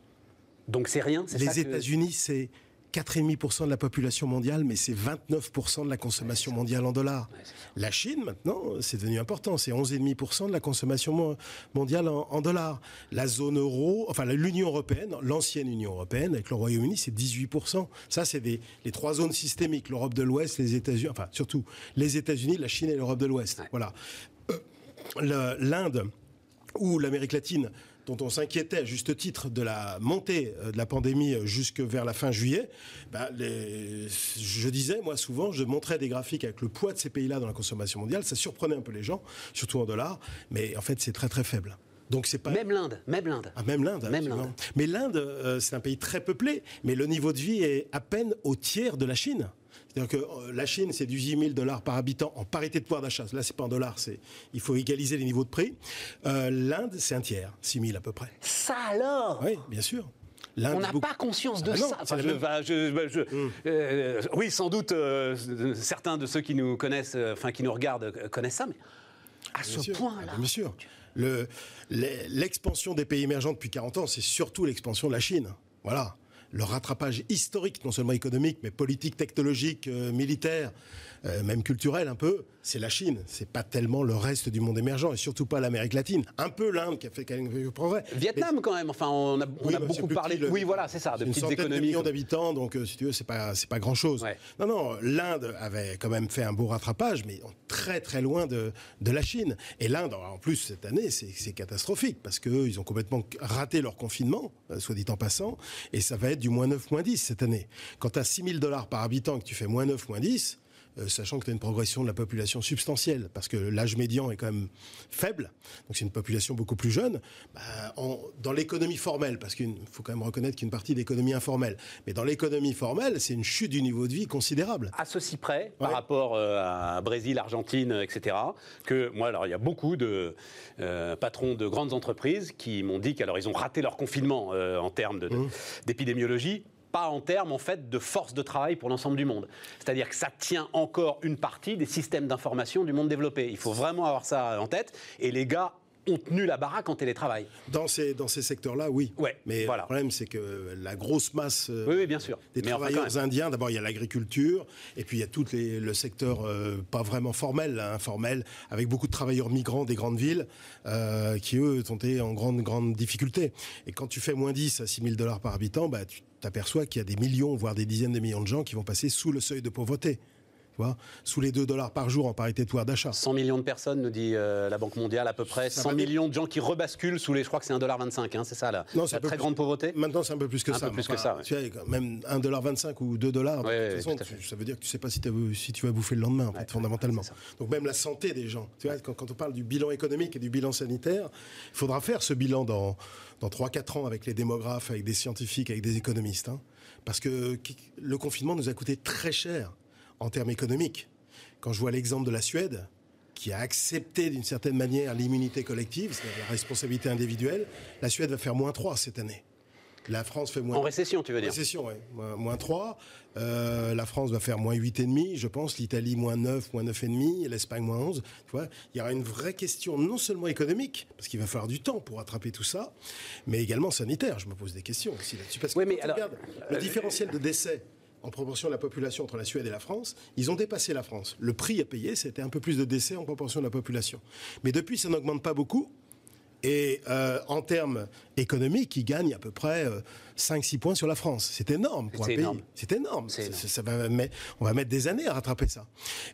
Donc c'est rien Les que- États-Unis, c'est 4,5% de la population mondiale, mais c'est 29% de la consommation mondiale en dollars. La Chine, maintenant, c'est devenu important. C'est 11,5% de la consommation mo- mondiale en, en dollars. La zone euro, enfin l'Union européenne, l'ancienne Union européenne, avec le Royaume-Uni, c'est 18%. Ça, c'est les trois zones systémiques l'Europe de l'Ouest, les États-Unis, enfin surtout les États-Unis, la Chine et l'Europe de l'Ouest. Voilà. Euh, L'Inde ou l'Amérique latine, dont on s'inquiétait à juste titre de la montée euh, de la pandémie euh, jusque vers la fin juillet, bah, les- je disais, moi souvent, je montrais des graphiques avec le poids de ces pays-là dans la consommation mondiale, ça surprenait un peu les gens, surtout en dollars, mais en fait c'est très très faible. Donc c'est pas Même l'Inde, même l'Inde. ah, même l'Inde. Même l'Inde. Mais l'Inde, euh, c'est un pays très peuplé, mais le niveau de vie est à peine au tiers de la Chine. C'est-à-dire que euh, la Chine, c'est du 18 000 dollars par habitant en parité de pouvoir d'achat. Là, c'est pas en dollars, c'est il faut égaliser les niveaux de prix. Euh, L'Inde, c'est un tiers, 6 000 à peu près. Ça alors? Oui, bien sûr. On n'a beaucoup- pas conscience de Ah ça. Enfin, je- je- je- euh, oui, sans doute, euh, certains de ceux qui nous connaissent, euh, enfin qui nous regardent, euh, connaissent ça, mais à Bien ce point-là. Ah, Bien sûr. Le- l'e- L'expansion des pays émergents depuis 40 ans, c'est surtout l'expansion de la Chine. Voilà. Le rattrapage historique, non seulement économique, mais politique, technologique, euh, militaire, euh, même culturel un peu, c'est la Chine. C'est pas tellement le reste du monde émergent, et surtout pas l'Amérique latine. Un peu l'Inde qui a fait quelques progrès. Vietnam, quand même. Enfin, on a, on Oui, a bah, beaucoup parlé. le- oui, voilà, c'est ça, de une petites centaine de économies. millions d'habitants, donc euh, si tu veux, c'est pas c'est pas grand chose. Ouais. Non, non, l'Inde avait quand même fait un beau rattrapage, mais très très loin de, de la Chine. Et l'Inde, en plus cette année, c'est catastrophique parce que eux, ils ont complètement raté leur confinement, euh, soit dit en passant, et ça va être du moins 9, moins 10 cette année. Quand tu as 6 000 dollars par habitant et que tu fais moins 9, moins 10, euh, sachant que tu as une progression de la population substantielle, parce que l'âge médian est quand même faible, donc c'est une population beaucoup plus jeune, bah, en- dans l'économie formelle, parce qu'il faut quand même reconnaître qu'il y a une partie d'économie informelle, mais dans l'économie formelle, c'est une chute du niveau de vie considérable. à ceci près, par rapport euh, à Brésil, Argentine, euh, etc., que moi, alors il y a beaucoup de euh, patrons de grandes entreprises qui m'ont dit qu'alors ils ont raté leur confinement euh, en termes Mmh. d'épidémiologie. Pas en termes en fait de force de travail pour l'ensemble du monde. C'est-à-dire que ça tient encore une partie des systèmes d'information du monde développé. Il faut vraiment avoir ça en tête. Et les gars ont tenu la baraque en télétravail. Dans ces, dans ces secteurs-là, oui. Ouais, mais voilà. le problème, c'est que la grosse masse euh, Oui, oui, bien sûr. des Mais travailleurs indiens, d'abord, il y a l'agriculture, et puis il y a tout les, le secteur euh, pas vraiment formel, là, informel, avec beaucoup de travailleurs migrants des grandes villes, euh, qui, eux, sont en grande, grande difficulté. Et quand tu fais moins 10 à 6 000 dollars par habitant, bah, tu t'aperçois qu'il y a des millions, voire des dizaines de millions de gens qui vont passer sous le seuil de pauvreté. Vois, sous les 2 dollars par jour en parité de pouvoir d'achat. 100 millions de personnes, nous dit euh, la Banque mondiale, à peu près. Ça 100 va dé- millions de gens qui rebasculent sous les. Je crois que c'est 1,25$, hein, c'est ça, la, Non, c'est la très plus. grande pauvreté. Maintenant, c'est un peu plus que Un ça. peu plus que ça, ouais. Tu vois, même 1,25$ ou 2$, dollars, de toute façon, tu- ça veut dire que tu sais pas si, tu vas bouffer le lendemain, en fait, Ouais, fondamentalement. Donc même la santé des gens. Tu vois, quand, quand on parle du bilan économique et du bilan sanitaire, il faudra faire ce bilan dans, dans 3-4 ans avec les démographes, avec des scientifiques, avec des économistes. hein. parce que le confinement nous a coûté très cher en termes économiques. Quand je vois l'exemple de la Suède, qui a accepté d'une certaine manière l'immunité collective, c'est-à-dire la responsabilité individuelle, la Suède va faire moins 3 cette année. La France fait moins En récession, tu veux dire Récession, oui. Moins, moins 3. Euh, la France va faire moins 8,5, je pense. L'Italie, moins 9, moins 9,5. Et l'Espagne, moins 11. Tu vois, il y aura une vraie question, non seulement économique, parce qu'il va falloir du temps pour rattraper tout ça, mais également sanitaire. Je me pose des questions aussi là-dessus. Parce que Oui, mais quand on alors, regarde le différentiel de décès en proportion de la population entre la Suède et la France, ils ont dépassé la France. Le prix à payer, c'était un peu plus de décès en proportion de la population. Mais depuis, ça n'augmente pas beaucoup. Et euh, en termes économiques, ils gagnent à peu près euh, 5-6 points sur la France. C'est énorme pour un C'est pays. énorme. C'est énorme. Ça- énorme. ça- ça va mettre- on va mettre des années à rattraper ça.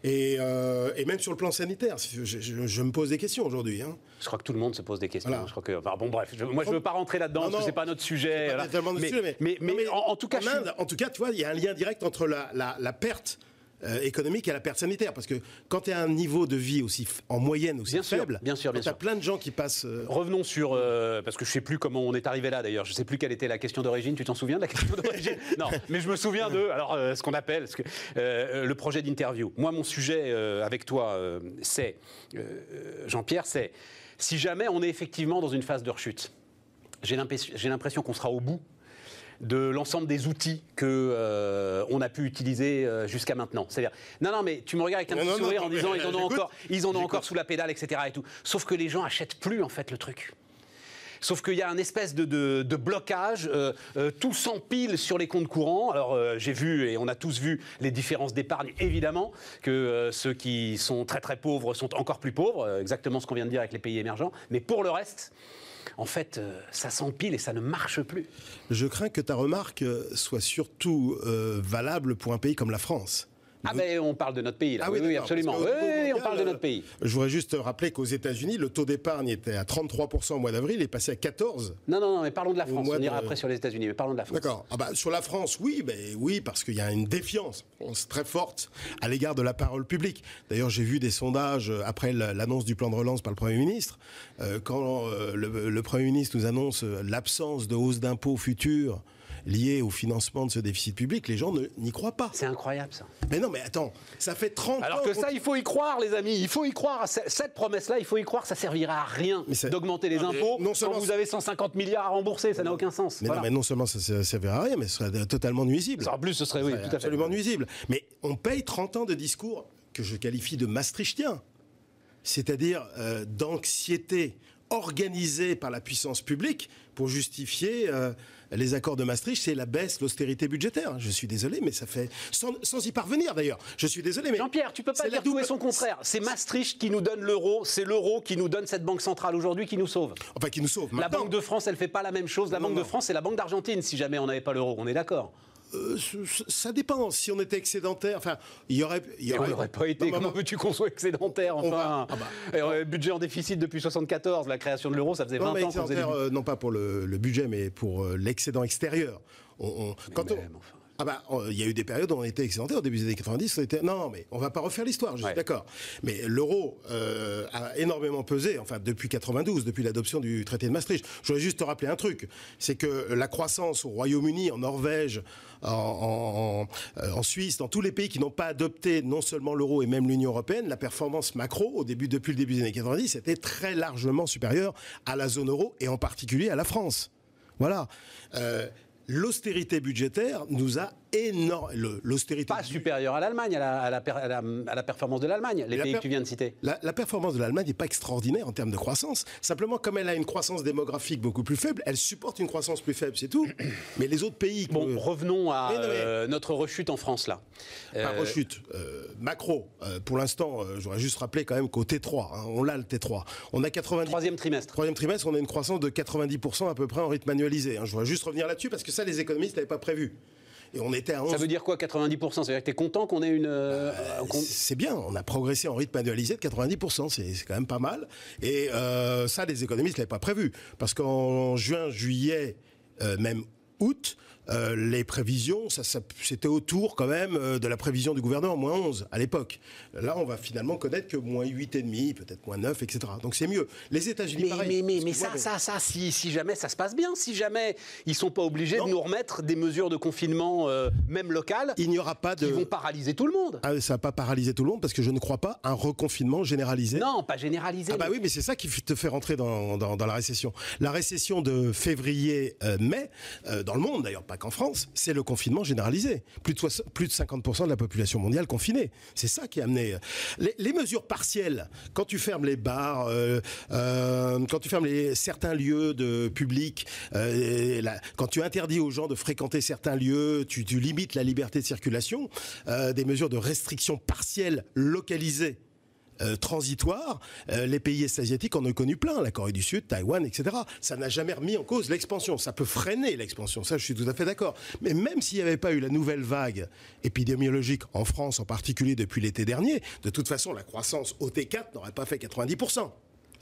Et, euh, et même sur le plan sanitaire, je, je- je me pose des questions aujourd'hui. hein. Je crois que tout le monde se pose des questions. Voilà. Je crois que, enfin, bon, bref, je- moi je ne veux pas rentrer là-dedans parce que non. c'est pas notre sujet. Pas voilà. de mais, sujet, mais, en, en tout cas, en, suis- tout cas, tu vois, il y a un lien direct entre la, la- la perte euh, économique et la perte sanitaire. Parce que quand tu as un niveau de vie aussi en moyenne aussi Bien sûr, faible, bien sûr, bien tu as sûr. plein de gens qui passent. euh, Revenons sur euh, parce que je sais plus comment on est arrivé là d'ailleurs. Je sais plus quelle était la question d'origine. Tu t'en souviens de la question d'origine? [laughs] Non, mais je me souviens de alors ce qu'on appelle ce que, le projet d'interview. Moi, mon sujet avec toi, c'est Jean-Pierre, c'est si jamais on est effectivement dans une phase de rechute. J'ai l'impression qu'on sera au bout de l'ensemble des outils que euh, on a pu utiliser euh, jusqu'à maintenant. C'est-à-dire, non, non, mais tu me regardes avec un Non, petit non, non, sourire en disant ils en ont encore, ils en ont encore sous la pédale, etc. Et tout. Sauf que les gens achètent plus en fait le truc. Sauf qu'il y a un espèce de, de- de blocage, euh, euh, tout s'empile sur les comptes courants. Alors euh, j'ai vu, et on a tous vu, les différences d'épargne, évidemment, que ceux qui sont très très pauvres sont encore plus pauvres, exactement ce qu'on vient de dire avec les pays émergents. Mais pour le reste, en fait, euh, ça s'empile et ça ne marche plus. Je crains que ta remarque soit surtout euh, valable pour un pays comme la France. Ah ben on parle de notre pays là. Ah oui, oui, absolument. parce Oui, on parle de euh, notre pays. Je voudrais juste rappeler qu'aux États-Unis, le taux d'épargne était à 33% au mois d'avril, il est passé à 14%. Non, non, non, mais parlons de la France. On ira de- après sur les États-Unis, mais parlons de la France. D'accord. Ah bah, sur la France, oui, ben oui, parce qu'il y a une défiance très forte à l'égard de la parole publique. D'ailleurs, j'ai vu des sondages euh, après la- l'annonce du plan de relance par le Premier ministre. Euh, quand euh, le, le Premier ministre nous annonce euh, l'absence de hausse d'impôts futures liée au financement de ce déficit public, les gens n'y croient pas. C'est incroyable ça. Mais non, mais attends, ça fait 30 ans. Alors que ça, il faut y croire, les amis. Il faut y croire. Cette promesse-là, il faut y croire. Ça servira à rien d'augmenter les impôts non quand seulement vous avez 150 milliards à rembourser. Ça n'a aucun sens. Mais, Voilà. non, mais non seulement ça ne servira à rien, mais ce serait totalement nuisible. En plus, ce serait oui, tout à fait. absolument nuisible. Mais on paye 30 ans de discours que je qualifie de maastrichtien, c'est-à-dire euh, d'anxiété organisée par la puissance publique pour justifier euh, les accords de Maastricht, c'est la baisse, l'austérité budgétaire. Je suis désolé, mais ça fait sans, sans y parvenir d'ailleurs. Je suis désolé, mais Jean-Pierre, tu peux pas dire tout et son contraire. C'est Maastricht qui nous donne l'euro, c'est l'euro qui nous donne cette banque centrale aujourd'hui qui nous sauve. Enfin, qui nous sauve. La Banque de France, elle fait pas la même chose. La Non, Banque de. France, c'est la Banque d'Argentine si jamais on n'avait pas l'euro. On est d'accord euh, ça dépend. Si on était excédentaire, enfin, il y aurait, y Et on n'aurait pas été. Non, Comment veux-tu qu'on soit excédentaire Enfin, va- ah bah. Euh, budget en déficit depuis 74. La création de l'euro, ça faisait 20 Non, mais ans faisait. euh, non pas pour le, le budget, mais pour euh, l'excédent extérieur. On- on- quand on- enfin. Ah bah, euh, il y a eu des périodes où on était excédentaire. Au début des années 90, on était... Non, mais on va pas refaire l'histoire, je Ouais. suis d'accord. Mais l'euro euh, a énormément pesé, enfin, depuis 92, depuis l'adoption du traité de Maastricht. Je voudrais juste te rappeler un truc. C'est que la croissance au Royaume-Uni, en Norvège, en, en- en- en Suisse, dans tous les pays qui n'ont pas adopté non seulement l'euro et même l'Union européenne, la performance macro, au début, depuis le début des années 90, était très largement supérieure à la zone euro et en particulier à la France. Voilà. Euh, L'austérité budgétaire nous a énormément. L'austérité. Pas supérieur à l'Allemagne, à la, à la per- à la- à la performance de l'Allemagne, les la pays per- que tu viens de citer. La, performance de l'Allemagne n'est pas extraordinaire en termes de croissance. Simplement, comme elle a une croissance démographique beaucoup plus faible, elle supporte une croissance plus faible, c'est tout. [coughs] Mais les autres pays. Bon, revenons à Mais non, mais- euh, notre rechute en France, là. Pas Euh, rechute. Euh, macro, euh, pour l'instant, j'aurais juste rappelé quand même qu'au T3, hein, on l'a le T3. On a 90. Troisième trimestre. Troisième trimestre, on a une croissance de 90% à peu près en rythme annualisé. hein. Je voudrais juste revenir là-dessus parce que ça, les économistes n'avaient pas prévu. Et on était à 11. Ça veut dire quoi, 90% C'est-à-dire que tu es content qu'on ait une. euh, qu'on- C'est bien, on a progressé en rythme annualisé de 90%, c'est c'est quand même pas mal. Et euh, ça, les économistes ne l'avaient pas prévu. Parce qu'en juin, juillet, euh, même août, euh, les prévisions, ça, ça- c'était autour quand même euh, de la prévision du gouvernement, moins 11 à l'époque. Là, on va finalement connaître que moins 8,5, peut-être moins 9, etc. Donc c'est mieux. Les États-Unis, Mais, pareil. mais, mais, mais Excuse-moi, ça, ça, ça, si, si jamais ça se passe bien, si jamais ils sont pas obligés Non. de nous remettre des mesures de confinement, euh, même locales, Il n'y aura pas de. qui vont paralyser tout le monde. Ah, ça va pas paralyser tout le monde parce que je ne crois pas à un reconfinement généralisé. Non, pas généraliser. Ah bah oui, mais c'est ça qui te fait rentrer dans, dans- dans la récession. La récession de février-mai, dans le monde d'ailleurs, pas qu'en France, c'est le confinement généralisé. Plus de, de 50% de la population mondiale confinée. C'est ça qui a amené... euh, Les, mesures partielles, quand tu fermes les bars, euh, euh, quand tu fermes certains lieux de public, quand tu interdis aux gens de fréquenter certains lieux, tu, tu limites la liberté de circulation, des mesures de restriction partielle localisées euh, transitoire, euh, les pays est-asiatiques en ont connu plein, la Corée du Sud, Taïwan, etc. Ça n'a jamais remis en cause l'expansion. Ça peut freiner l'expansion, ça je suis tout à fait d'accord. Mais même s'il n'y avait pas eu la nouvelle vague épidémiologique en France, en particulier depuis l'été dernier, de toute façon la croissance au T4 n'aurait pas fait 90%.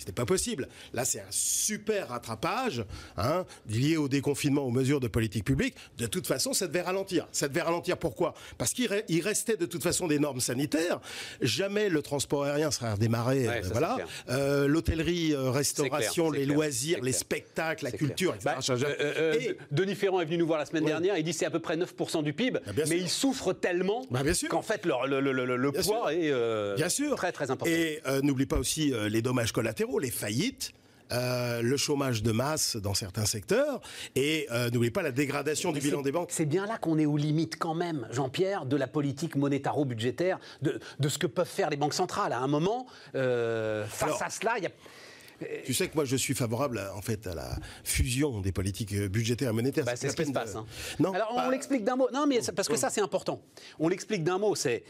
C'était pas possible. Là, c'est un super rattrapage hein, lié au déconfinement, aux mesures de politique publique. De toute façon, ça devait ralentir. Ça devait ralentir pourquoi? Parce qu'il re- il restait de toute façon des normes sanitaires. Jamais le transport aérien sera redémarré. Ouais, euh, voilà. Euh, L'hôtellerie, euh, restauration, clair, les loisirs, les spectacles, la culture, etc. Bah, Et- Denis Ferrand est venu nous voir la semaine Ouais. dernière. Il dit c'est à peu près 9% du PIB, Bah, mais ils souffrent tellement Bah, qu'en fait leur- le, le- le- le Bien poids sûr. est Bien sûr. très très important. Et n'oublie pas aussi les dommages collatéraux, les faillites. euh, le chômage de masse dans certains secteurs, et euh, n'oubliez pas la dégradation du bilan des banques. C'est bien là qu'on est aux limites quand même, Jean-Pierre, de la politique monétaro-budgétaire, de, de ce que peuvent faire les banques centrales. À un moment, euh, face Alors- à cela, il y a... Tu sais que moi je suis favorable à- en fait à la fusion des politiques budgétaires et monétaires. Bah, c'est ce qui se passe. de- hein. Non, Alors, pas- on l'explique d'un mot. Non, mais parce que ça, c'est important. On l'explique d'un mot. C'est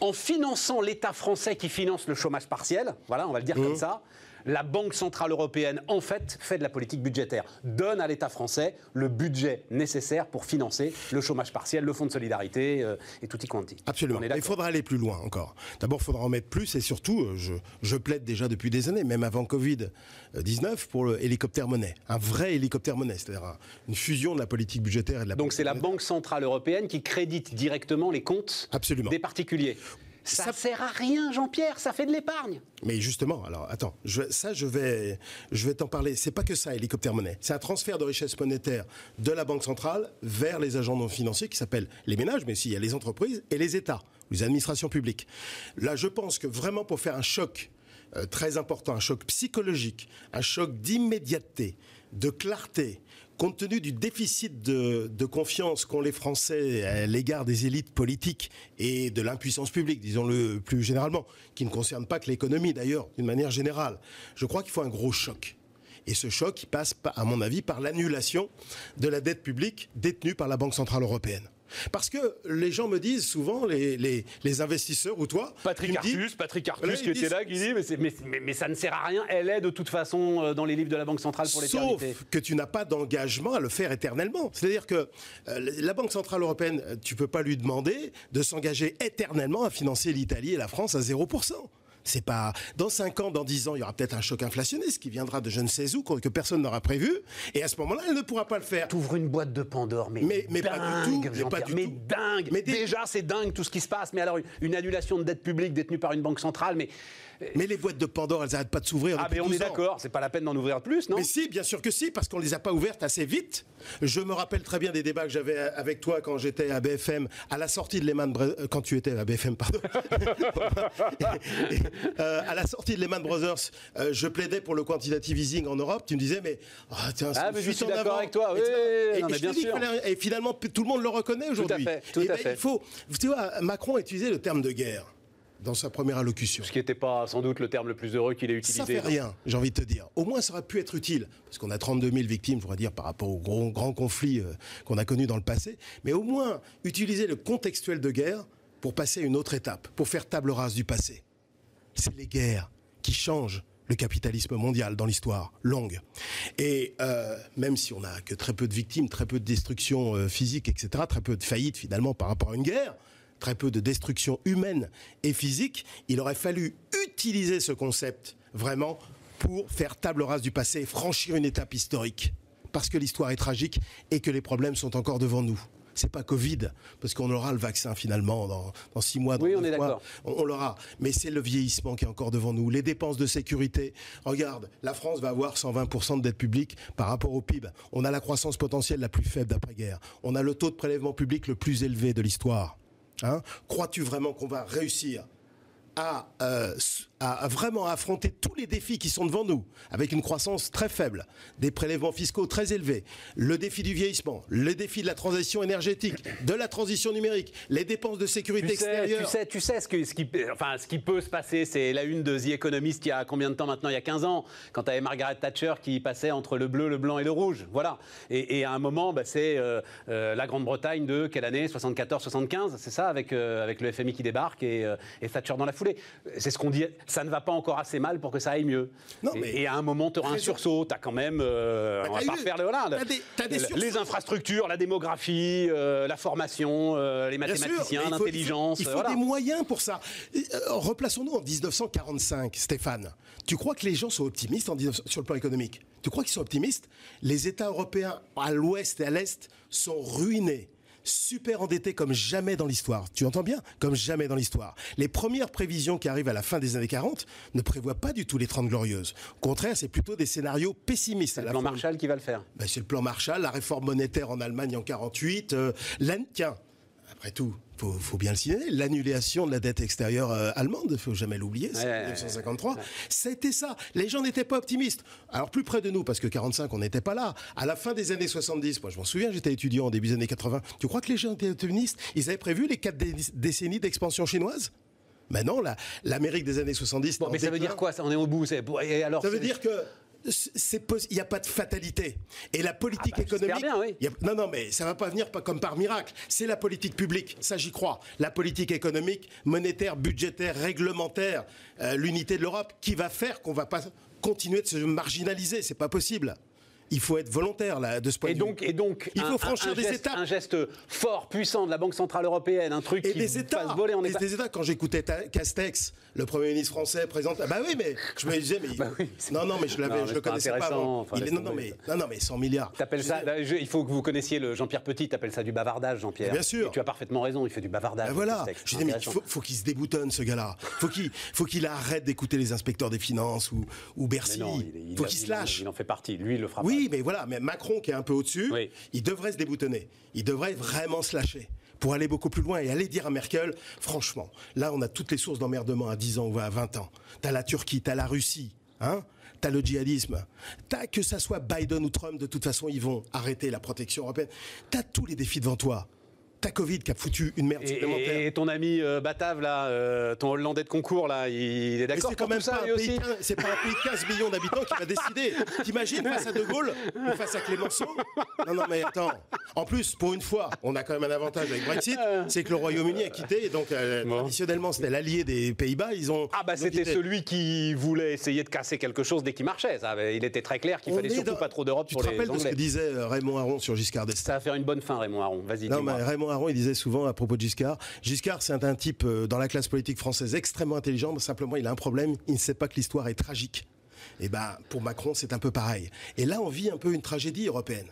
en finançant l'État français qui finance le chômage partiel, voilà, on va le dire Mmh. comme ça, la Banque Centrale Européenne, en fait, fait de la politique budgétaire, donne à l'État français le budget nécessaire pour financer le chômage partiel, le fonds de solidarité euh, et tout y quanti. Absolument. Il faudra aller plus loin encore. D'abord, il faudra en mettre plus et surtout, euh, je, je plaide déjà depuis des années, même avant Covid-19, pour le hélicoptère monnaie. Un vrai hélicoptère monnaie, c'est-à-dire un- une fusion de la politique budgétaire et de la Donc c'est la Banque Centrale Européenne qui crédite directement les comptes Absolument. des particuliers. Ça, Ça- sert à rien, Jean-Pierre, ça fait de l'épargne. Mais justement, alors attends, je, ça je vais, je vais t'en parler. C'est pas que ça, hélicoptère monnaie. C'est un transfert de richesse monétaire de la Banque centrale vers les agents non financiers qui s'appellent les ménages, mais aussi il y a les entreprises et les États, les administrations publiques. Là, je pense que vraiment pour faire un choc euh, très important, un choc psychologique, un choc d'immédiateté, de clarté, compte tenu du déficit de, confiance qu'ont les Français à l'égard des élites politiques et de l'impuissance publique, disons-le plus généralement, qui ne concerne pas que l'économie d'ailleurs, d'une manière générale, je crois qu'il faut un gros choc. Et ce choc, passe, à mon avis, par l'annulation de la dette publique détenue par la Banque Centrale Européenne. Parce que les gens me disent souvent, les, les- les investisseurs ou toi, Patrick dis- Artus, Patrick Artus Voilà, qui était là, qui dit mais, c'est- mais- mais- mais ça ne sert à rien, elle est de toute façon euh, dans les livres de la Banque Centrale pour Sauf l'éternité. que tu n'as pas d'engagement à le faire éternellement. C'est-à-dire que euh, la Banque Centrale Européenne, tu peux pas lui demander de s'engager éternellement à financer l'Italie et la France à 0%. C'est pas dans 5 ans, dans 10 ans, il y aura peut-être un choc inflationniste qui viendra de je ne sais où que personne n'aura prévu et à ce moment-là, elle ne pourra pas le faire. T'ouvres une boîte de Pandore, mais, Mais- mais pas du tout, mais pas du mais tout. dingue. Mais des- Déjà, c'est dingue tout ce qui se passe. Mais alors, une annulation de dette publique détenue par une banque centrale, mais Mais les boîtes de Pandore, elles n'arrêtent pas de s'ouvrir. ah, mais on est 12 ans. d'accord, c'est pas la peine d'en ouvrir plus, non? Mais si, bien sûr que si, parce qu'on les a pas ouvertes assez vite. Je me rappelle très bien des débats que j'avais avec toi quand j'étais à BFM, à la sortie de Lehman Brothers, quand tu étais à BFM, pardon. [laughs] Euh, à la sortie de Lehman Brothers, euh, je plaidais pour le quantitative easing en Europe. Tu me disais, mais ah, tiens, Ah, mais je suis d'accord avec toi, oui, Et non, mais bien sûr. Et finalement, tout le monde le reconnaît aujourd'hui. fait, tout Eh à ben, fait. Il faut, tu vois, Macron a utilisé le terme de guerre dans sa première allocution. Ce qui n'était pas sans doute le terme le plus heureux qu'il ait utilisé. Ça fait rien, j'ai envie de te dire. Au moins, ça aurait pu être utile, parce qu'on a 32 000 victimes, je voudrais dire, par rapport au gros, grand conflit euh, qu'on a connu dans le passé. Mais au moins, utiliser le contextuel de guerre pour passer à une autre étape, pour faire table rase du passé. C'est les guerres qui changent le capitalisme mondial dans l'histoire longue. Et euh, même si on n'a que très peu de victimes, très peu de destruction euh, physique, etc., très peu de faillites finalement par rapport à une guerre, très peu de destruction humaine et physique, il aurait fallu utiliser ce concept vraiment pour faire table rase du passé et franchir une étape historique. Parce que l'histoire est tragique et que les problèmes sont encore devant nous. C'est pas Covid, parce qu'on aura le vaccin finalement dans, dans six mois. dans Oui, on est d'accord. On, on l'aura. Mais c'est le vieillissement qui est encore devant nous. Les dépenses de sécurité. Regarde, la France va avoir 120% de dette publique par rapport au PIB. On a la croissance potentielle la plus faible d'après-guerre. On a le taux de prélèvement public le plus élevé de l'histoire. Hein? Crois-tu vraiment qu'on va réussir à, euh, à- vraiment affronter tous les défis qui sont devant nous, avec une croissance très faible, des prélèvements fiscaux très élevés, le défi du vieillissement, le défi de la transition énergétique, de la transition numérique, les dépenses de sécurité Tu sais, extérieure. tu sais, tu sais ce, que, ce, qui, enfin, ce qui peut se passer, c'est la une de The Economist il y a combien de temps maintenant? Il y a 15 ans, quand tu avais Margaret Thatcher qui passait entre le bleu, le blanc et le rouge. Voilà. Et, et à un moment, bah, c'est euh, euh, la Grande-Bretagne de quelle année? 74-75, c'est ça, avec, avec le FMI qui débarque et, et Thatcher dans la foulée. C'est ce qu'on dit, ça ne va pas encore assez mal pour que ça aille mieux. Non, et, mais- et à un moment, tu auras un sursaut, tu as quand même, euh, Bah, on va pas refaire le t'as des les infrastructures, la démographie, euh, la formation, euh, les mathématiciens, l'intelligence. Il faut, il euh, faut voilà. des moyens pour ça. Euh, Replaçons-nous en 1945, Stéphane. Tu crois que les gens sont optimistes en 19 sur le plan économique? Tu crois qu'ils sont optimistes? Les États européens à l'ouest et à l'est sont ruinés. Super endettés comme jamais dans l'histoire. Tu entends bien Comme jamais dans l'histoire. Les premières prévisions qui arrivent à la fin des années 40 ne prévoient pas du tout les 30 glorieuses. Au contraire, c'est plutôt des scénarios pessimistes. à Le la plan. Marshall qui va le faire. Ben, c'est le plan Marshall, la réforme monétaire en Allemagne en 48. euh, tiens, après tout, faut, faut bien le signaler, l'annulation de la dette extérieure euh, allemande, il faut jamais l'oublier, c'est Ouais, 1953. C'était ça. Les gens n'étaient pas optimistes. Alors plus près de nous, parce que 45, on n'était pas là. À la fin des années 70, moi je m'en souviens, j'étais étudiant au début des années 80. Tu crois que les gens étaient optimistes? Ils avaient prévu les quatre dé- décennies d'expansion chinoise? Mais non, la- l'Amérique des années 70. Bon, en mais ça veut dire quoi ça? On est au bout. c'est- Et alors, Ça veut dire que il n'y a pas de fatalité. Et la politique Ah bah, économique. bien, oui. il y a- non, non, mais ça va pas venir comme par miracle. C'est la politique publique, ça j'y crois. La politique économique, monétaire, budgétaire, réglementaire, euh, l'unité de l'Europe, qui va faire qu'on va pas continuer de se marginaliser. C'est pas possible. Il faut être volontaire là, de ce point Et de vue. et donc, Il faut un- franchir un des geste- étapes. Un geste fort, puissant de la Banque centrale européenne, un truc Et qui des États, fasse voler en Et des États. Quand j'écoutais Ta- Castex, le Premier ministre français présente. Ah bah oui, mais je me disais, mais [laughs] Bah oui, non, non, mais je c'est le connaissais pas avant. enfin, Il est- laisse non, non, mais non, non, mais 100 milliards. T'appelles ça, là, je- il faut que vous connaissiez le Jean-Pierre Petit, t'appelles ça du bavardage, Jean-Pierre. Bien sûr. Et tu as parfaitement raison, il fait du bavardage. Ben voilà, Castex, je c'est dis mais il faut, faut qu'il se déboutonne ce gars-là. Faut qu'il faut qu'il arrête d'écouter les inspecteurs des finances ou, ou Bercy. faut il- qu'il se lâche. Il en fait partie. Lui, il le fera Oui, mais voilà, mais Macron qui est un peu au-dessus, Oui. il devrait se déboutonner. Il devrait vraiment se lâcher pour aller beaucoup plus loin et aller dire à Merkel, franchement, là on a toutes les sources d'emmerdement à 10 ans ou à 20 ans. T'as la Turquie, t'as la Russie, hein T'as le djihadisme. T'as que ça soit Biden ou Trump, de toute façon, ils vont arrêter la protection européenne. T'as tous les défis devant toi. T'as Covid qui a foutu une merde Et, supplémentaire. et- et ton ami euh, Batav, là, euh, ton Hollandais de concours, là, il est d'accord c'est quand même ça, pas un pays, c'est pas un pays de 15 millions d'habitants qui va décider. T'imagines [laughs] face à De Gaulle ou face à Clémenceau Non, non, mais attends. En plus, pour une fois, on a quand même un avantage avec Brexit, c'est que le Royaume-Uni a quitté. Et donc, euh, Bon. traditionnellement, c'était l'allié des Pays-Bas. Ils ont. Ah bah c'était celui qui voulait essayer de casser quelque chose dès qu'il marchait. Ça. Il était très clair qu'il fallait surtout dans- pas trop d'Europe Tu pour te les rappelles de ce que disait euh, Raymond Aron sur Giscard d'Estaing? Ça va faire une bonne fin, Raymond Aron. Vas-y, Non, mais dis-moi. Raymond Aron, il disait souvent à propos de Giscard, Giscard, c'est un type euh, dans la classe politique française extrêmement intelligent, mais simplement il a un problème, il ne sait pas que l'histoire est tragique. Et ben, pour Macron, c'est un peu pareil. Et là, on vit un peu une tragédie européenne.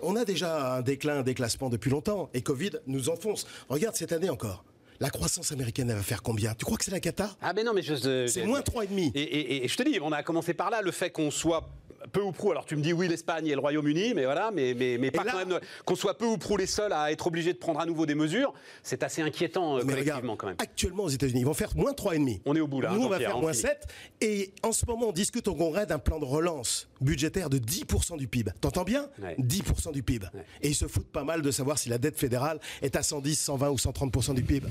On a déjà un déclin, un déclassement depuis longtemps, et Covid nous enfonce. Regarde cette année encore. La croissance américaine, elle va faire combien? Tu crois que c'est la cata? Ah mais non, mais je... C'est moins 3,5. Et, et- et je te dis, on a commencé par là, le fait qu'on soit peu ou prou, alors tu me dis oui l'Espagne et le Royaume-Uni, mais voilà, mais, mais, mais pas là- quand même qu'on soit peu ou prou les seuls à être obligés de prendre à nouveau des mesures, c'est assez inquiétant euh, collectivement regarde, quand même. actuellement aux États-Unis, ils vont faire moins 3,5. On est au bout là, Nous, hein, on va Jean-Pierre, faire moins finit. 7. Et en ce moment, on discute au Congrès d'un plan de relance budgétaire de 10% du PIB. T'entends bien Ouais. 10% du PIB. Et ils se foutent pas mal de savoir si la dette fédérale est à 110, 120 ou 130% du PIB.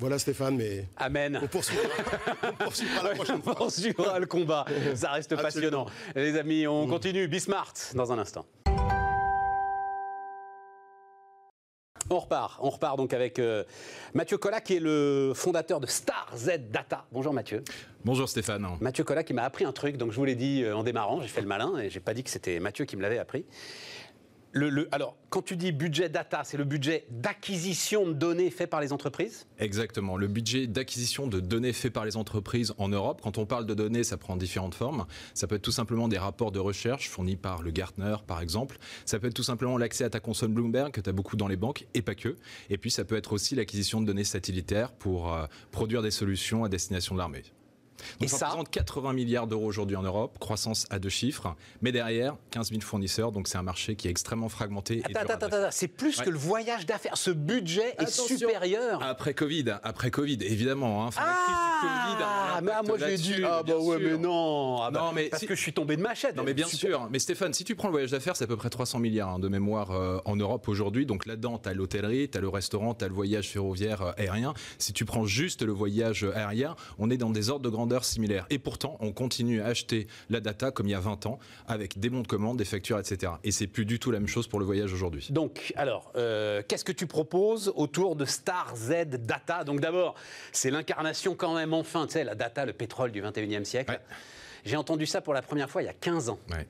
Voilà Stéphane, mais Amen. on poursuivra, [laughs] on poursuivra la prochaine fois. On suivra le combat. Ça reste passionnant. Les amis, on continue. Bismart dans un instant. On repart. On repart donc avec euh, Mathieu Collat, qui est le fondateur de Star Z Data. Bonjour Mathieu. Bonjour Stéphane. Mathieu Collat qui m'a appris un truc, donc je vous l'ai dit euh, en démarrant, j'ai fait le malin et j'ai pas dit que c'était Mathieu qui me l'avait appris. Alors, quand tu dis budget data, c'est le budget d'acquisition de données fait par les entreprises Exactement. Le budget d'acquisition de données fait par les entreprises en Europe, quand on parle de données, ça prend différentes formes. Ça peut être tout simplement des rapports de recherche fournis par le Gartner, par exemple. Ça peut être tout simplement l'accès à ta console Bloomberg, que tu as beaucoup dans les banques, et pas que. Et puis, ça peut être aussi l'acquisition de données satellitaires pour euh, produire des solutions à destination de l'armée. Et Donc, ça ça représente 80 milliards d'euros aujourd'hui en Europe, croissance à deux chiffres, mais derrière 15 000 fournisseurs, donc c'est un marché qui est extrêmement fragmenté. Attends, attends, attends, c'est plus Ouais. que le voyage d'affaires. Ce budget est supérieur. Après Covid, après Covid, évidemment. Hein. Enfin, la crise du Covid Ah, mais ah, impact moi j'ai dit, ah bah ouais, sûr. mais non. Ah bah, Non, mais parce si- que je suis tombé de ma chaise. Non mais bien Super. sûr, mais Stéphane, si tu prends le voyage d'affaires, c'est à peu près 300 milliards hein, de mémoire euh, en Europe aujourd'hui. Donc là-dedans, tu as l'hôtellerie, tu as le restaurant, tu as le voyage ferroviaire euh, aérien. Si tu prends juste le voyage aérien, on est dans des ordres de grandeur similaires. Et pourtant, on continue à acheter la data comme il y a 20 ans, avec des bons de commande, des factures, etc. Et c'est plus du tout la même chose pour le voyage aujourd'hui. Donc, alors, euh, qu'est-ce que tu proposes autour de Star Z Data? Donc d'abord, c'est l'incarnation quand même enfin, tu sais, la data, le pétrole du 21e siècle. Ouais. J'ai entendu ça pour la première fois il y a 15 ans. Ouais.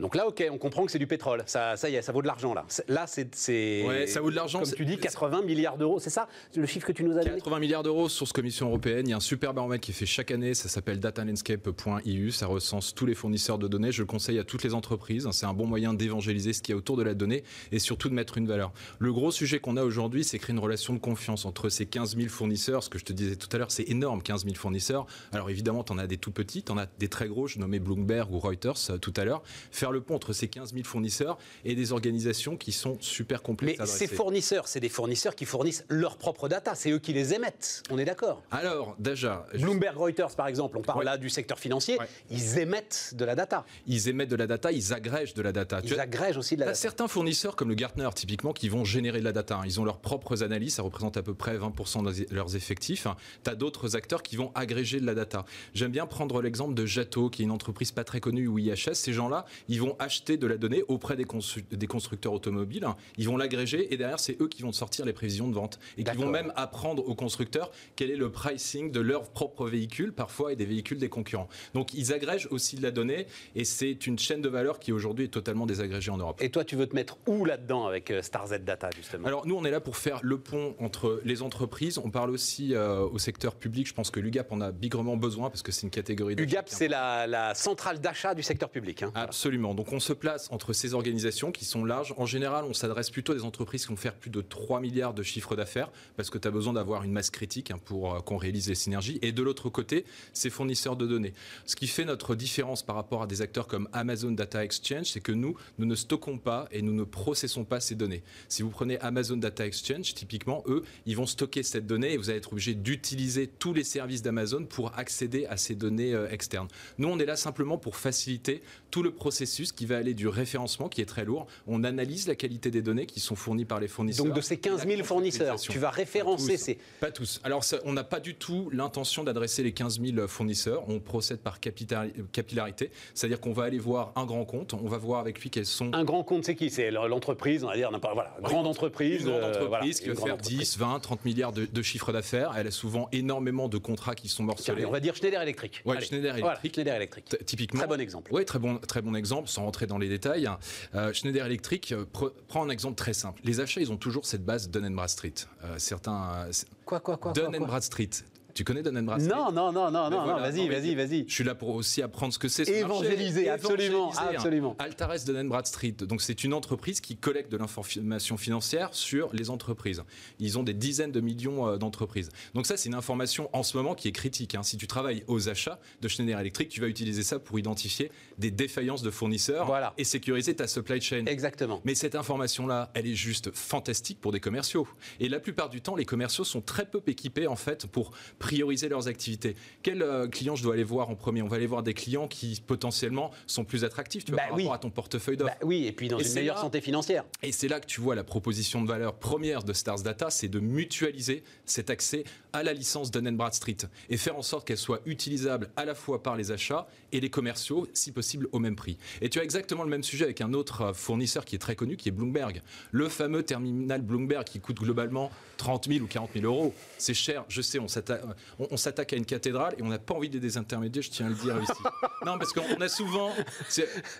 Donc là, ok, on comprend que c'est du pétrole. Ça, ça y est, ça vaut de l'argent là. Là, c'est, Ouais, ça vaut de l'argent, Comme tu dis, 80 milliards d'euros. C'est ça le chiffre que tu nous as donné? 80 milliards d'euros source Commission européenne. Il y a un super baromètre qui est fait chaque année. Ça s'appelle datalandscape.eu. Ça recense tous les fournisseurs de données. Je le conseille à toutes les entreprises. C'est un bon moyen d'évangéliser ce qu'il y a autour de la donnée et surtout de mettre une valeur. Le gros sujet qu'on a aujourd'hui, c'est créer une relation de confiance entre ces 15 000 fournisseurs. Ce que je te disais tout à l'heure, c'est énorme, 15 000 fournisseurs. Alors évidemment, tu en as des tout petits, tu en as des très gros. Je nommais Bloomberg ou Reuters euh, tout à l'heure. Faire faire le pont entre ces 15 000 fournisseurs et des organisations qui sont super complexes Mais ces fournisseurs, c'est des fournisseurs qui fournissent leurs propres data. C'est eux qui les émettent. On est d'accord Alors, déjà. Bloomberg Reuters, par exemple, on parle là du secteur financier. Ils émettent de la data. Ils émettent de la data, ils agrègent de la data. Ils agrègent aussi de la data. certains fournisseurs, comme le Gartner, typiquement, qui vont générer de la data. Ils ont leurs propres analyses, ça représente à peu près 20% de leurs effectifs. Tu as d'autres acteurs qui vont agréger de la data. J'aime bien prendre l'exemple de Jato, qui est une entreprise pas très connue, ou IHS. Ces gens-là, ils vont acheter de la donnée auprès des, des constructeurs automobiles. Ils vont l'agréger et derrière, c'est eux qui vont sortir les prévisions de vente. Et qui vont même apprendre aux constructeurs quel est le pricing de leurs propres véhicules, parfois, et des véhicules des concurrents. Donc, ils agrègent aussi de la donnée et c'est une chaîne de valeur qui aujourd'hui est totalement désagrégée en Europe. Et toi, tu veux te mettre où là-dedans avec euh, StarZ Data, justement? Alors, nous, on est là pour faire le pont entre les entreprises. On parle aussi euh, au secteur public. Je pense que l'UGAP en a bigrement besoin parce que c'est une catégorie. UGAP, c'est la, centrale d'achat du secteur public. Hein. Absolument. Donc, on se place entre ces organisations qui sont larges. En général, on s'adresse plutôt à des entreprises qui vont faire plus de 3 milliards de chiffre d'affaires parce que tu as besoin d'avoir une masse critique hein, pour euh, qu'on réalise les synergies. Et de l'autre côté, ces fournisseurs de données. Ce qui fait notre différence par rapport à des acteurs comme Amazon Data Exchange, c'est que nous, nous ne stockons pas et nous ne processons pas ces données. Si vous prenez Amazon Data Exchange, typiquement, eux, ils vont stocker cette donnée et vous allez être obligé d'utiliser tous les services d'Amazon pour accéder à ces données euh, externes. Nous, on est là simplement pour faciliter tout le processus qui va aller du référencement, qui est très lourd. On analyse la qualité des données qui sont fournies par les fournisseurs. Donc de ces 15 000 fournisseurs, tu vas référencer ces... Pas tous. Alors on n'a pas du tout l'intention d'adresser les 15 000 fournisseurs. On procède par capillarité, c'est-à-dire qu'on va aller voir un grand compte, on va voir avec lui quels sont... Un grand compte, c'est qui? C'est l'entreprise, on va dire, voilà, grande entreprise. Une grande euh, entreprise qui va faire 10, 20, 30 milliards de, de chiffre d'affaires. Elle a souvent énormément de contrats qui sont morcelés. on va dire Schneider Electric. Ouais, Schneider Electric. Schneider Electric. Typiquement. Très bon exemple. Oui, très bon, très bon exemple, sans rentrer dans les détails. Euh, Schneider Electric euh, prend un exemple très simple. Les achats, ils ont toujours cette base Dun Bradstreet. Euh, certains. quoi, quoi, quoi Dun Bradstreet. Tu connais Dun Bradstreet Non, non, non, non, non, vas-y, vas-y, vas-y. Je suis là pour aussi apprendre ce que c'est. Évangéliser, absolument, hein. absolument. Altares Dun Bradstreet, donc c'est une entreprise qui collecte de l'information financière sur les entreprises. Ils ont des dizaines de millions euh, d'entreprises. Donc ça, c'est une information en ce moment qui est critique. Hein. Si tu travailles aux achats de Schneider Electric, tu vas utiliser ça pour identifier des défaillances de fournisseurs et sécuriser ta supply chain. Exactement. Mais cette information-là, elle est juste fantastique pour des commerciaux. Et la plupart du temps, les commerciaux sont très peu équipés en fait pour prioriser leurs activités. Quels euh, clients je dois aller voir en premier? On va aller voir des clients qui potentiellement sont plus attractifs tu vois, bah par rapport à ton portefeuille d'offres. Bah oui, et puis dans une meilleure santé financière. Et c'est là que tu vois la proposition de valeur première de Stars Data, c'est de mutualiser cet accès à la licence Dun Bradstreet et faire en sorte qu'elle soit utilisable à la fois par les achats et les commerciaux, si possible au même prix. Et tu as exactement le même sujet avec un autre euh, fournisseur qui est très connu, qui est Bloomberg. Le fameux terminal Bloomberg qui coûte globalement 30 000 ou 40 000 euros. C'est cher, je sais, on s'attaque à une cathédrale et on n'a pas envie des désintermédiaires, je tiens à le dire ici. [laughs] non, parce qu'on a souvent,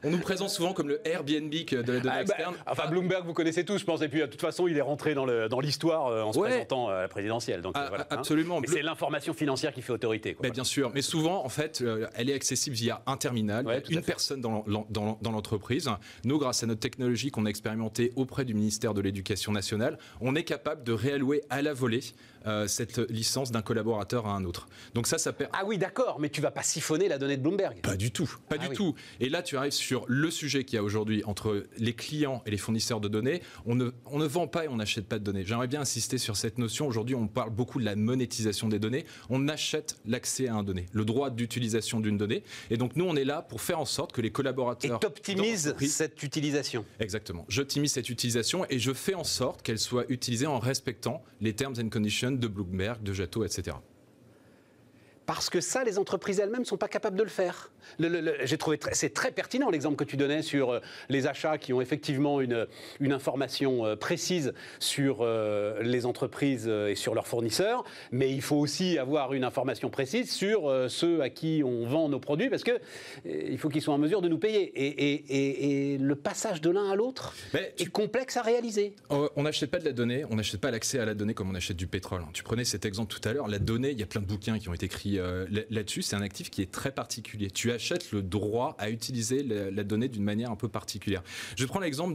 on nous présente souvent comme le Airbnb de la donnée ah, bah, externe. enfin, Bloomberg, vous connaissez tous, je pense, et puis de toute façon, il est rentré dans l'histoire euh, en se présentant à la présidentielle. Donc, ah, voilà, hein. absolument. Mais c'est l'information financière qui fait autorité. Quoi, bien sûr, mais souvent, en fait, euh, elle est accessible via un terminal, une personne dans l'entreprise. Nous, grâce à notre technologie qu'on a expérimentée auprès du ministère de l'Éducation nationale, on est capable de réallouer à la volée euh, cette licence d'un collaborateur à un autre. Donc ça, ça Ah oui, d'accord, mais tu vas pas siphonner la donnée de Bloomberg. Pas du tout, pas ah du tout. Et là, tu arrives sur le sujet qu'il y a aujourd'hui entre les clients et les fournisseurs de données. On ne, on ne vend pas et on n'achète pas de données. J'aimerais bien insister sur cette notion. Aujourd'hui, on parle beaucoup de la monétisation des données. On achète l'accès à un donné, le droit d'utilisation d'une donnée. Et donc nous, on est là pour faire en sorte que les collaborateurs... Et t'optimises cette utilisation. Exactement. J'optimise cette utilisation et je fais en sorte qu'elle soit utilisée en respectant les terms and conditions de Bloomberg, de Jato, etc parce que ça, les entreprises elles-mêmes ne sont pas capables de le faire. J'ai trouvé c'est très pertinent l'exemple que tu donnais sur euh, les achats qui ont effectivement une, une information euh, précise sur euh, les entreprises et sur leurs fournisseurs, mais il faut aussi avoir une information précise sur ceux à qui on vend nos produits parce que il faut qu'ils soient en mesure de nous payer. Et, le passage de l'un à l'autre est complexe à réaliser. On n'achète pas de la donnée, on n'achète pas l'accès à la donnée comme on achète du pétrole. Tu prenais cet exemple tout à l'heure, la donnée, il y a plein de bouquins qui ont été écrits euh, là- là-dessus, c'est un actif qui est très particulier. Tu achètes le droit à utiliser la, la donnée d'une manière un peu particulière. Je prends l'exemple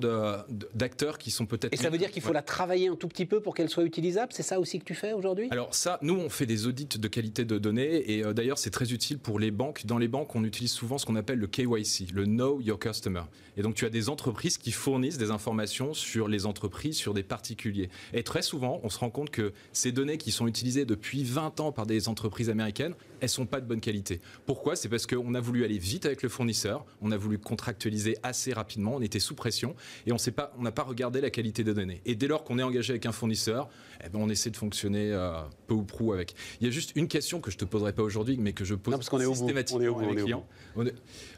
d'acteurs qui sont peut-être... Et ça veut dire qu'il faut Ouais. la travailler un tout petit peu pour qu'elle soit utilisable? C'est ça aussi que tu fais aujourd'hui? Alors ça, nous, on fait des audits de qualité de données et euh, d'ailleurs, c'est très utile pour les banques. Dans les banques, on utilise souvent ce qu'on appelle le KYC, le Know Your Customer. Et donc, tu as des entreprises qui fournissent des informations sur les entreprises, sur des particuliers. Et très souvent, on se rend compte que ces données qui sont utilisées depuis 20 ans par des entreprises américaines, elles sont pas de bonne qualité. Pourquoi? C'est parce qu'on a voulu aller vite avec le fournisseur, on a voulu contractualiser assez rapidement, on était sous pression et on pas, on n'a pas regardé la qualité des données. Et dès lors qu'on est engagé avec un fournisseur, eh ben, on essaie de fonctionner euh, peu ou prou avec. Il y a juste une question que je te poserai pas aujourd'hui, mais que je pose Non, parce qu'on est au bout. systématiquement On est au bout, à mes clients.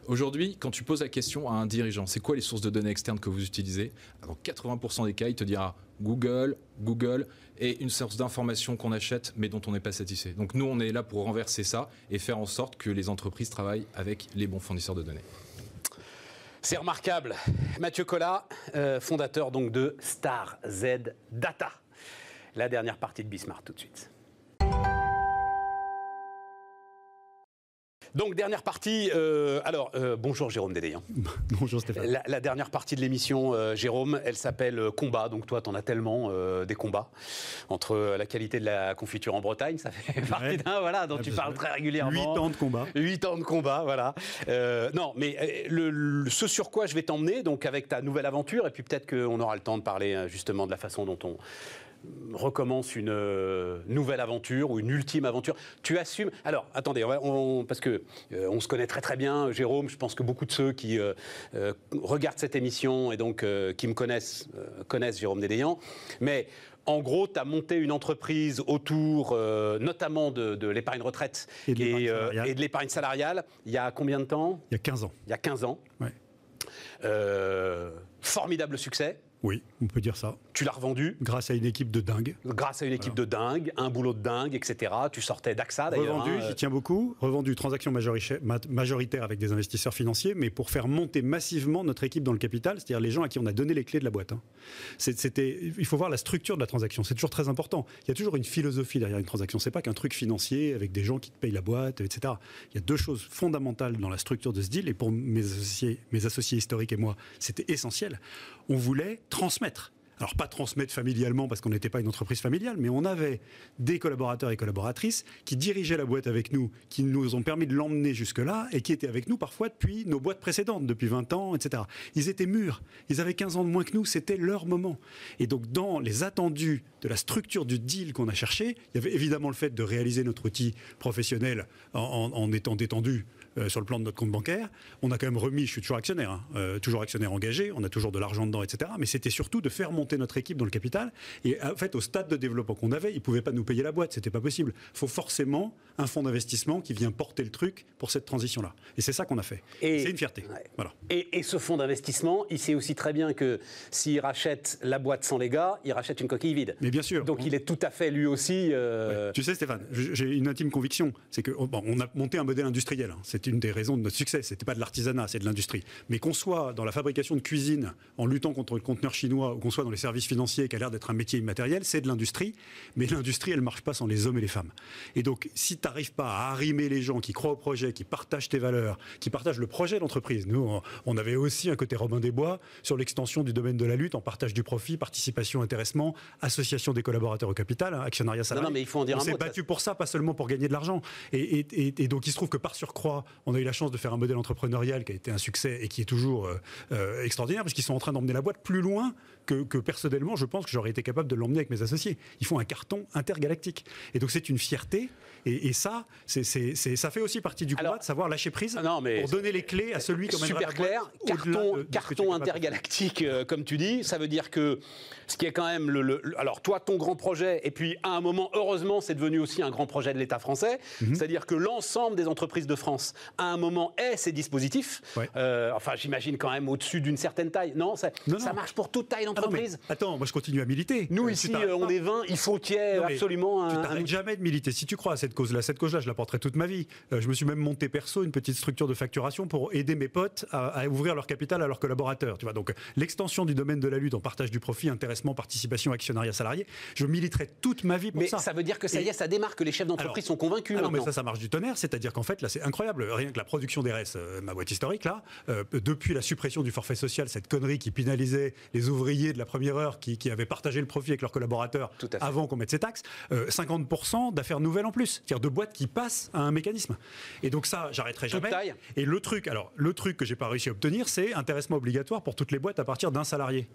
Aujourd'hui, quand tu poses la question à un dirigeant, c'est quoi les sources de données externes que vous utilisez? Dans 80% des cas, il te dira Google, Google et une source d'information qu'on achète mais dont on n'est pas satisfait. Donc nous, on est là pour renverser ça et faire en sorte que les entreprises travaillent avec les bons fournisseurs de données. C'est remarquable. Mathieu Collat, euh, fondateur donc de Star Z Data. La dernière partie de Bismarck tout de suite. Donc dernière partie, euh, alors euh, bonjour Jérôme Dédéian. [laughs] Bonjour Stéphane. La, la dernière partie de l'émission, euh, Jérôme, elle s'appelle Combat. Donc toi, t'en as tellement des combats entre la qualité de la confiture en Bretagne, ça fait partie d'un voilà dont Ah, tu bah, parles très régulièrement. 8 ans de combat. 8 ans de combat, voilà. Non, mais le, le- ce sur quoi je vais t'emmener, donc avec ta nouvelle aventure, et puis peut-être qu'on aura le temps de parler justement de la façon dont on recommence une euh, nouvelle aventure ou une ultime aventure. Tu assumes. Alors, attendez, on va- on- parce que euh, on se connaît très très bien, Jérôme. Je pense que beaucoup de ceux qui euh, regardent cette émission et donc qui me connaissent connaissent Jérôme Dédéian. Mais en gros, tu as monté une entreprise autour euh, notamment de, de l'épargne retraite Et de l'épargne salariale. Il y a combien de temps? Il y a 15 ans. Il y a 15 ans. Ouais. Euh, formidable succès. Oui, on peut dire ça. Tu l'as revendu Grâce à une équipe de dingue. grâce à une équipe de dingue, un boulot de dingue, etc. Tu sortais d'AXA d'ailleurs. Revendu, hein, j'y tiens beaucoup. Revendu, transaction majori- ma- majoritaire avec des investisseurs financiers, mais pour faire monter massivement notre équipe dans le capital, c'est-à-dire les gens à qui on a donné les clés de la boîte. hein. C'était, il faut voir la structure de la transaction. C'est toujours très important. Il y a toujours une philosophie derrière une transaction. C'est pas qu'un truc financier avec des gens qui te payent la boîte, etc. Il y a deux choses fondamentales dans la structure de ce deal, et pour mes associés, mes associés historiques et moi, c'était essentiel. On voulait transmettre. Alors pas transmettre familialement parce qu'on n'était pas une entreprise familiale, mais on avait des collaborateurs et collaboratrices qui dirigeaient la boîte avec nous, qui nous ont permis de l'emmener jusque-là et qui étaient avec nous parfois depuis nos boîtes précédentes, depuis 20 ans, etc. Ils étaient mûrs, ils avaient 15 ans de moins que nous, c'était leur moment. Et donc dans les attendus de la structure du deal qu'on a cherché, il y avait évidemment le fait de réaliser notre outil professionnel en, étant détendu euh, sur le plan de notre compte bancaire. On a quand même remis, je suis toujours actionnaire, hein, euh, toujours actionnaire engagé, on a toujours de l'argent dedans, etc. Mais c'était surtout de faire monter notre équipe dans le capital. Et en fait, au stade de développement qu'on avait, ils ne pouvaient pas nous payer la boîte, c'était pas possible. Il faut forcément un fonds d'investissement qui vient porter le truc pour cette transition-là. Et c'est ça qu'on a fait. Et- C'est une fierté. Ouais. Voilà. Et, et ce fonds d'investissement, il sait aussi très bien que s'il rachète la boîte sans les gars, il rachète une coquille vide. Mais bien sûr. Donc il est tout à fait lui aussi. euh, Tu sais, Stéphane, j'ai une intime conviction, c'est que oh, bon, on a monté un modèle industriel. hein. C'est une des raisons de notre succès. C'était pas de l'artisanat, c'est de l'industrie. Mais qu'on soit dans la fabrication de cuisine, en luttant contre le conteneur chinois, ou qu'on soit dans les services financiers, qui a l'air d'être un métier immatériel, c'est de l'industrie. Mais l'industrie, elle marche pas sans les hommes et les femmes. Et donc, si tu n'arrives pas à arrimer les gens qui croient au projet, qui partagent tes valeurs, qui partagent le projet d'entreprise. Nous, on- avait aussi un côté Robin des Bois sur l'extension du domaine de la lutte en partage du profit, participation, intéressement, association des collaborateurs au capital, hein, actionnariat salarié. non, mais il faut en dire on un s'est battu pour ça, pas seulement pour gagner de l'argent. Et, et- et- et donc, il se trouve que par surcroît, on a eu la chance de faire un modèle entrepreneurial qui a été un succès et qui est toujours euh, euh, extraordinaire, parce qu'ils sont en train d'emmener la boîte plus loin que, que personnellement, je pense que j'aurais été capable de l'emmener avec mes associés. Ils font un carton intergalactique. Et donc, c'est une fierté. Et, et ça, c'est, c'est- c'est- ça fait aussi partie du combat Alors- de savoir lâcher prise Ah non, mais pour donner les clés à celui comme Super clair, carton, carton intergalactique, euh, comme tu dis, ça veut dire que ce qui est quand même le, le- le- alors toi ton grand projet, et puis à un moment heureusement c'est devenu aussi un grand projet de l'État français, Mhm. c'est-à-dire que l'ensemble des entreprises de France à un moment est ces dispositifs. Ouais. Euh, enfin j'imagine quand même au-dessus d'une certaine taille. Non, ça, Non, ça non. marche pour toute taille Attends, moi je continue à militer. Nous Euh, ici, euh, on est 20, il faut qu'il y ait Non, mais absolument Tu un. t'arrêtes un- jamais de militer. Si tu crois à cette cause-là, cette cause-là, je la porterai toute ma vie. Euh, je me suis même monté perso une petite structure de facturation pour aider mes potes à, à ouvrir leur capital à leurs collaborateurs. Tu vois, donc l'extension du domaine de la lutte en partage du profit, intéressement, participation, actionnariat salarié, je militerai toute ma vie pour Mais ça. ça veut dire que ça y est, ça démarre, que les chefs d'entreprise sont convaincus Ah non, mais ça, ça marche du tonnerre. C'est-à-dire qu'en fait, là, c'est incroyable. Rien que la production des RS, ma boîte historique, là, euh, depuis la suppression du forfait social, cette connerie qui pénalisait les ouvriers de la première heure qui, qui avaient partagé le profit avec leurs collaborateurs avant qu'on mette ces taxes, euh, 50% d'affaires nouvelles en plus. C'est-à-dire de boîtes qui passent à un mécanisme. Et donc ça, j'arrêterai jamais. taille. Et le truc, alors, le truc que j'ai pas réussi à obtenir, c'est intéressement obligatoire pour toutes les boîtes à partir d'un salarié.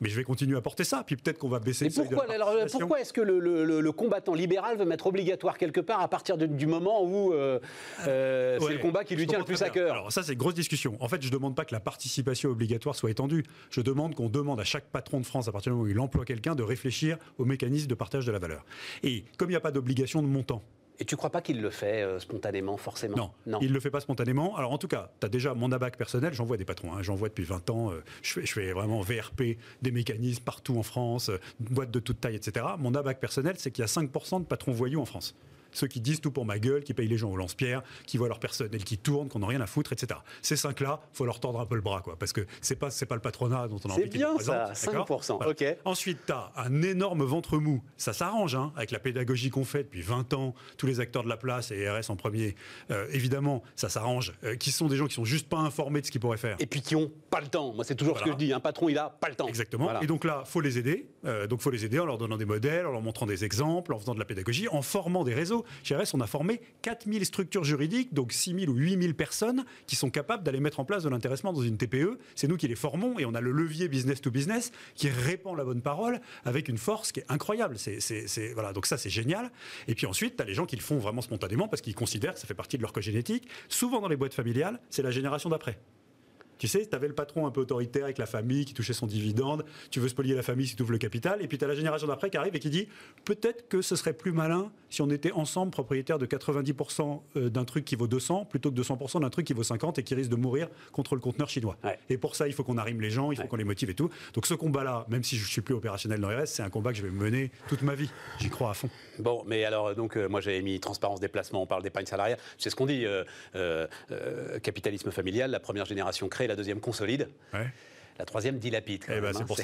Mais je vais continuer à porter ça, puis peut-être qu'on va baisser Mais le seuil de la pourquoi, alors, pourquoi est-ce que le, le- le- le combattant libéral veut mettre obligatoire quelque part à partir de- du moment où euh, euh, c'est le combat qui lui tient le plus à cœur Alors ça, c'est une grosse discussion. En fait, je ne demande pas que la participation obligatoire soit étendue. Je demande qu'on demande à chaque patron de France, à partir du moment où il emploie quelqu'un, de réfléchir au mécanisme de partage de la valeur. Et comme il n'y a pas d'obligation de montant, Et tu crois pas qu'il le fait euh, spontanément, forcément non, il ne le fait pas spontanément. Alors en tout cas, tu as déjà mon abac personnel, j'en vois des patrons, hein. j'en vois depuis 20 ans, euh, je, fais, je fais vraiment VRP, des mécanismes partout en France, euh, boîtes de toute taille, etc. Mon abac personnel, c'est qu'il y a 5% de patrons voyous en France. Ceux qui disent tout pour ma gueule, qui payent les gens au lance-pierre, qui voient leur personnel qui tourne, qu'on n'a rien à foutre, etc. Ces cinq-là, faut leur tordre un peu le bras, quoi, parce que c'est pas c'est pas le patronat dont on a C'est envie qu'ils bien, ça, d'accord 5%, Voilà. ok. Ensuite, tu as un énorme ventre mou. Ça s'arrange hein, avec la pédagogie qu'on fait depuis 20 ans, tous les acteurs de la place et RS en premier. Euh, évidemment, ça s'arrange. Euh, qui sont des gens qui sont juste pas informés de ce qu'ils pourraient faire. Et puis qui ont pas le temps. Moi, c'est toujours ce que je dis. Un patron, il a pas le temps. Exactement. Voilà. Et donc là, faut les aider. Euh, donc faut les aider en leur donnant des modèles, en leur montrant des exemples, en faisant de la pédagogie, en formant des réseaux. Chez RS, on a formé 4000 structures juridiques, donc 6000 ou 8000 personnes qui sont capables d'aller mettre en place de l'intéressement dans une TPE. C'est nous qui les formons et on a le levier business to business qui répand la bonne parole avec une force qui est incroyable. C'est, voilà. Donc ça, c'est génial. Et puis ensuite, tu as les gens qui le font vraiment spontanément parce qu'ils considèrent que ça fait partie de leur cogénétique. Souvent dans les boîtes familiales, c'est la génération d'après. Tu sais, tu avais le patron un peu autoritaire avec la famille qui touchait son dividende, tu veux spolier la famille si tu ouvres le capital, et puis tu as la génération d'après qui arrive et qui dit peut-être que ce serait plus malin si on était ensemble propriétaires de 90% euh, d'un truc qui vaut 200 plutôt que 200% d'un truc qui vaut 50 et qui risque de mourir contre le conteneur chinois. Ouais. Et pour ça, il faut qu'on arrime les gens, il faut Ouais. qu'on les motive et tout. Donc ce combat-là, même si je suis plus opérationnel dans RS, c'est un combat que je vais mener toute ma vie. J'y crois à fond. Bon, mais alors, donc, euh, moi, j'avais mis transparence des placements, on parle d'épargne salariale. C'est ce qu'on dit. euh, capitalisme familial, la première génération crée, la deuxième consolide. La troisième dilapide. Eh ben, c'est hein. pour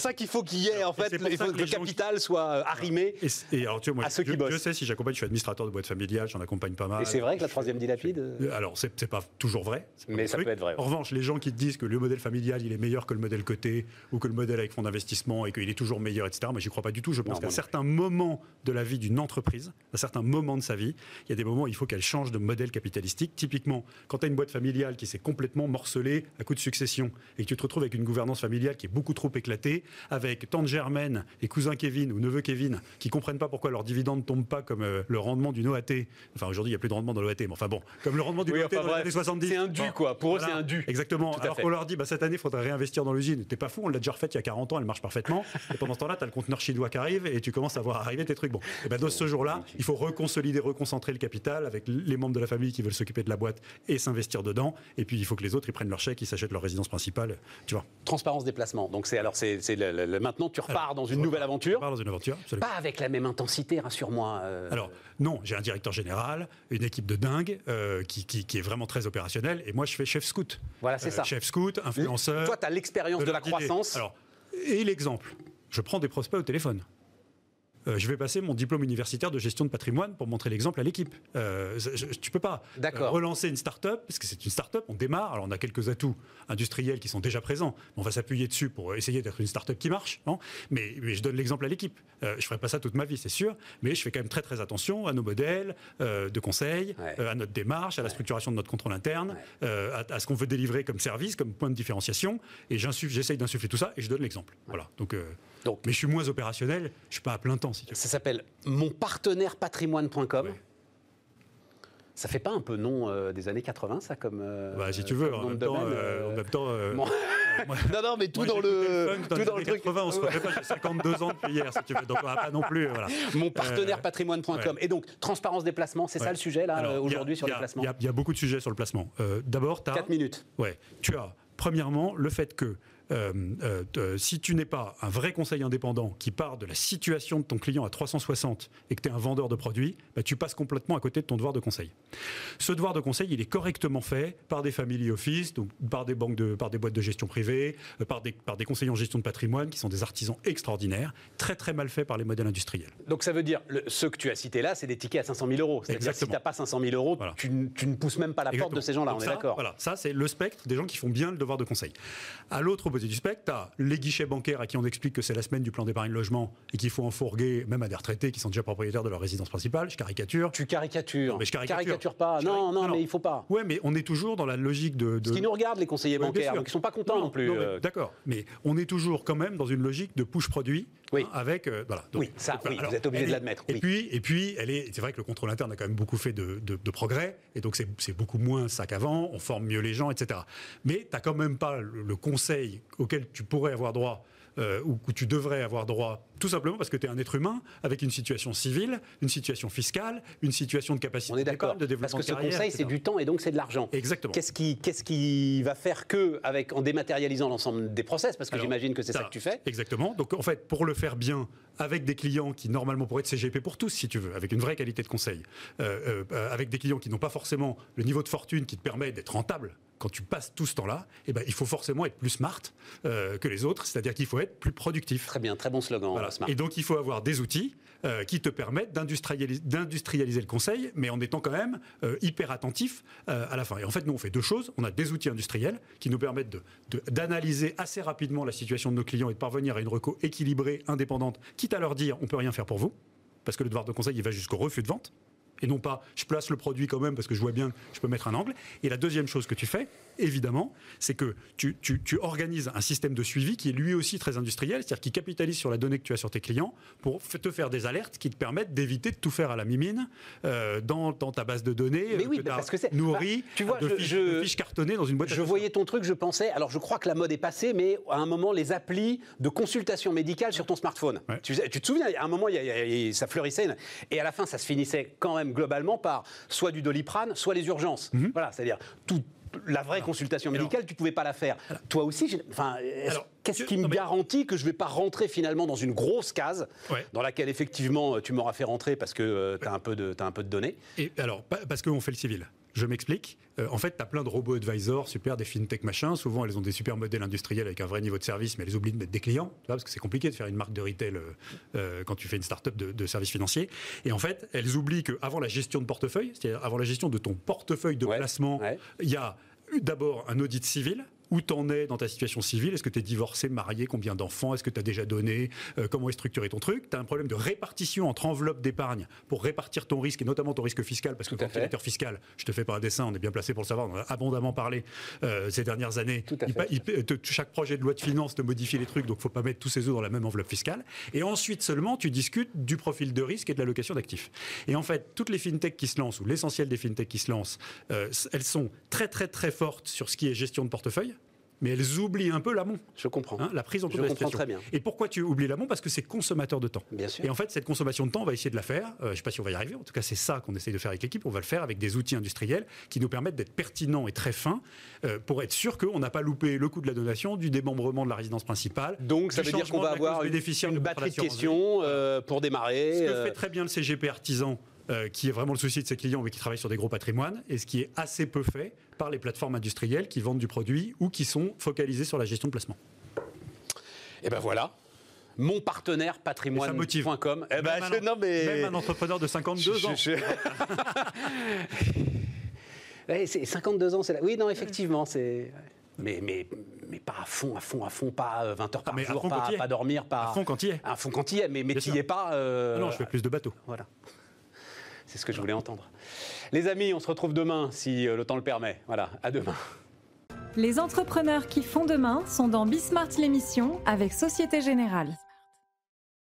ça qu'il faut qu'il y ait, en fait, faut que le capital soit euh, arrimé. Et, alors, tu vois, moi, À ceux qui je, bossent. je sais si j'accompagne, je suis administrateur de boîte familiale, j'en accompagne pas mal. Et c'est vrai que la troisième dilapide euh, Euh, Alors, c'est pas toujours vrai. pas Mais le ça truc. peut être vrai, ouais. En revanche, les gens qui te disent que le modèle familial, il est meilleur que le modèle coté ou que le modèle avec fonds d'investissement et qu'il est toujours meilleur, etc., moi, j'y crois pas du tout. Je pense qu'à certains moments de la vie d'une entreprise, à certains moments de sa vie, il y a des moments où il faut qu'elle change de modèle capitalistique. Typiquement, quand tu as une boîte familiale qui s'est complètement morcelée à coup de succession et que tu te retrouves avec une gouvernance familiale qui est beaucoup trop éclatée, avec tante Germaine et cousin Kevin ou neveu Kevin qui comprennent pas pourquoi leurs dividendes ne tombent pas comme euh, le rendement d'une OAT. Enfin, aujourd'hui, il n'y a plus de rendement dans l'OAT, mais enfin bon, comme le rendement d'une Oui, OAT enfin, dans les années 70. c'est un dû, quoi. Pour eux, c'est un dû. Exactement. Alors qu'on leur dit, bah, cette année, il faudrait réinvestir dans l'usine. T'es pas fou, on l'a déjà refait il y a 40 ans, elle marche parfaitement. Et pendant ce temps-là, tu as le conteneur chinois qui arrive et tu commences à voir arriver tes trucs. Bon, et ben, dans ce jour-là, il faut reconsolider, reconcentrer le capital avec les membres de la famille qui veulent s'occuper de la boîte et s'investir dedans. Et puis, il faut que les autres, ils prennent leur chèque, ils s'achètent leur résidence principale. Tu vois. Transparence des placements. Donc, c'est alors, c'est c'est le- le- le- maintenant, tu repars dans une nouvelle aventure. part dans une aventure, absolument. Pas avec la même intensité, rassure-moi. euh, Alors, non, j'ai un directeur général, une équipe de dingue euh, qui, qui- qui est vraiment très opérationnelle. Et moi, je fais chef scout. Voilà, c'est ça. Chef scout, influenceur. Toi, tu as l'expérience de, la leur idée. croissance. Alors, et l'exemple Je prends des prospects au téléphone. Euh, je vais passer mon diplôme universitaire de gestion de patrimoine pour montrer l'exemple à l'équipe. Euh, je- tu peux pas euh, relancer une start-up, parce que c'est une start-up, on démarre, alors on a quelques atouts industriels qui sont déjà présents, on va s'appuyer dessus pour essayer d'être une start-up qui marche. Non mais, mais je donne l'exemple à l'équipe. Euh, je ferai pas ça toute ma vie, c'est sûr, mais je fais quand même très très attention à nos modèles euh, de conseil, Ouais. à notre démarche, à la structuration de notre contrôle interne, Ouais. à, à ce qu'on veut délivrer comme service, comme point de différenciation, et j'essaye d'insuffler tout ça et je donne l'exemple. Voilà. Donc, Donc- mais je suis moins opérationnel, je suis pas à plein temps si tu veux. Ça s'appelle monpartenairepatrimoine.com. Ouais. Ça fait pas un peu nom euh, des années 80, ça, comme. euh, Bah, si tu veux, en même temps, euh, en même temps, euh, [laughs] Bon. [laughs] moi- non, non, mais tout moi, dans le, funk dans tout les dans le années truc. 80, on se refait pas, j'ai 52 ans depuis hier, si tu veux, donc on va pas non plus. Voilà. [laughs] Ouais. Et donc, transparence des placements, c'est ça le sujet, là, aujourd'hui, sur les placements Il y, y a beaucoup de sujets sur le placement. D'abord, tu as. 4 minutes. Ouais. Tu as, premièrement, le fait que euh, euh, euh, si tu n'es pas un vrai conseil indépendant qui part de la situation de ton client à 360 et que tu es un vendeur de produits, bah, tu passes complètement à côté de ton devoir de conseil. Ce devoir de conseil, il est correctement fait par des family office, donc par des banques, de, par des boîtes de gestion privée, par des, par des conseillers en gestion de patrimoine qui sont des artisans extraordinaires, très très mal fait par les modèles industriels. Donc ça veut dire, le, ceux que tu as cités là, c'est des tickets à 500 000 euros. C'est-à-dire si tu n'as pas 500 000 euros, tu, ne pousses même pas la porte de ces gens-là, on est d'accord Voilà, ça c'est le spectre des gens qui font bien le devoir de conseil. À l'autre opposé du spectre, tu as les guichets bancaires à qui on explique que c'est la semaine du plan d'épargne logement et qu'il faut enfourguer même à des retraités qui sont déjà propriétaires de leur résidence principale. Je caricature. Tu caricatures. Mais je caricature. pas. Non, non, mais il faut pas. Ouais, mais on est toujours dans la logique de. de... Ce qui nous regarde, les conseillers bancaires, donc ils sont pas contents non, plus. Euh. D'accord, mais on est toujours quand même dans une logique de push produit. Oui. avec euh, voilà. oui, ça, oui, vous êtes obligé de l'admettre. Et puis, et puis, elle est. C'est vrai que le contrôle interne a quand même beaucoup fait de, de progrès, et donc c'est beaucoup moins ça qu'avant. On forme mieux les gens, etc. Mais tu n'as quand même pas le conseil auquel tu pourrais avoir droit euh, où, tu devrais avoir droit, tout simplement parce que tu es un être humain avec une situation civile, une situation fiscale, une situation de capacité On est d'accord. de développement Parce que ce conseil, c'est du temps et donc c'est de l'argent. Exactement. Qu'est-ce qui, qu'est-ce qui va faire que, avec, en dématérialisant l'ensemble des process, parce que j'imagine que c'est ça que tu fais Exactement. Donc en fait, pour le faire bien, avec des clients qui normalement pourraient être CGP pour tous, si tu veux, avec une vraie qualité de conseil, euh, euh, avec des clients qui n'ont pas forcément le niveau de fortune qui te permet d'être rentable quand tu passes tout ce temps-là, eh ben, il faut forcément être plus smart euh, que les autres, c'est-à-dire qu'il faut être plus productif. Très bien, très bon slogan. Smart. Et donc il faut avoir des outils euh, qui te permettent d'industrialiser le conseil, mais en étant quand même euh, hyper attentif à la fin. Et en fait, nous, on fait deux choses. On a des outils industriels qui nous permettent d'analyser de, assez rapidement la situation de nos clients et de parvenir à une reco équilibrée, indépendante, quitte à leur dire on peut rien faire pour vous, parce que le devoir de conseil, il va jusqu'au refus de vente et non pas je place le produit quand même parce que je vois bien que je peux mettre un angle. Et la deuxième chose que tu fais, évidemment, c'est que tu, organises un système de suivi qui est lui aussi très industriel, c'est-à-dire qui capitalise sur la donnée que tu as sur tes clients pour te faire des alertes qui te permettent d'éviter de tout faire à la mimine euh, dans, ta base de données Mais oui, parce que c'est nourri bah, tu vois, de, fiches, cartonnées dans une boîte. Je voyais ton truc, je pensais. Alors je crois que la mode est passée, mais à un moment les applis de consultation médicale sur ton smartphone. Tu, te souviens, à un moment, ça fleurissait et à la fin, ça se finissait quand même globalement par soit du doliprane, soit les urgences. Mhm. Voilà, c'est-à-dire tout la vraie consultation médicale, tu pouvais pas la faire. Toi aussi, enfin, qu'est-ce qui me garantit que je vais pas rentrer finalement dans une grosse case dans laquelle effectivement tu m'auras fait rentrer parce que tu as un peu de as un peu de données? Et alors parce qu'on fait le civil. Je m'explique. Euh, en fait, tu as plein de robots advisors, super, des fintech machin. Souvent, elles ont des super modèles industriels avec un vrai niveau de service, mais elles oublient de mettre des clients, parce que c'est compliqué de faire une marque de retail euh, euh, quand tu fais une start-up de, de, services financiers. Et en fait, elles oublient qu'avant la gestion de portefeuille, c'est-à-dire avant la gestion de ton portefeuille de placement, il y a d'abord un audit civil où t'en es dans ta situation civile? Est-ce que tu es divorcé, marié? Combien d'enfants? Est-ce que tu as déjà donné? Euh, Comment est structuré ton truc? Tu as un problème de répartition entre enveloppes d'épargne pour répartir ton risque et notamment ton risque fiscal parce que quand tu es fiscal, je te fais pas un dessin, on est bien placé pour le savoir, on a abondamment parlé euh, ces dernières années. chaque projet de loi de finances te modifie les trucs, donc faut pas mettre tous ces œufs dans la même enveloppe fiscale. Et ensuite seulement, tu discutes du profil de risque et de l'allocation d'actifs. Et en fait, toutes les fintechs qui se lancent, ou l'essentiel des fintechs qui se lancent, euh, elles sont très très très fortes sur ce qui est gestion de portefeuille mais elles oublient un peu l'amont. Je comprends. Hein, la prise en compte de la situation. Très bien. Et pourquoi tu oublies l'amont? Parce que c'est consommateur de temps. Bien sûr. Et en fait, cette consommation de temps, on va essayer de la faire. Euh, je ne sais pas si on va y arriver. En tout cas, c'est ça qu'on essaye de faire avec l'équipe. On va le faire avec des outils industriels qui nous permettent d'être pertinents et très fins euh, pour être sûr qu'on n'a pas loupé le coût de la donation, du démembrement de la résidence principale. Donc, ça veut dire qu'on va avoir une, une batterie de questions euh, pour démarrer. Ce que fait très bien le CGP artisan euh, qui est vraiment le souci de ses clients, mais qui travaille sur des gros patrimoines, et ce qui est assez peu fait par les plateformes industrielles qui vendent du produit ou qui sont focalisées sur la gestion de placement. Et ben voilà, mon partenaire patrimoine.com. Eh ben, même, un, mais... même un entrepreneur de 52 [laughs] ans. c'est 52 ans, c'est là. Oui, non, effectivement, c'est. Mais, mais, mais pas à fond, à fond, à fond, pas 20 euh, heures par ah, jour, pas, pas, dormir, pas. À fond quand il est. À fond quand il est, mais, mais tu n'y es pas. Euh, ah non, je fais plus de bateaux. Voilà. C'est ce que je voulais entendre. Les amis, on se retrouve demain si euh, le temps le permet. Voilà, à demain. Les entrepreneurs qui font demain sont dans Bismart l'émission avec Société Générale.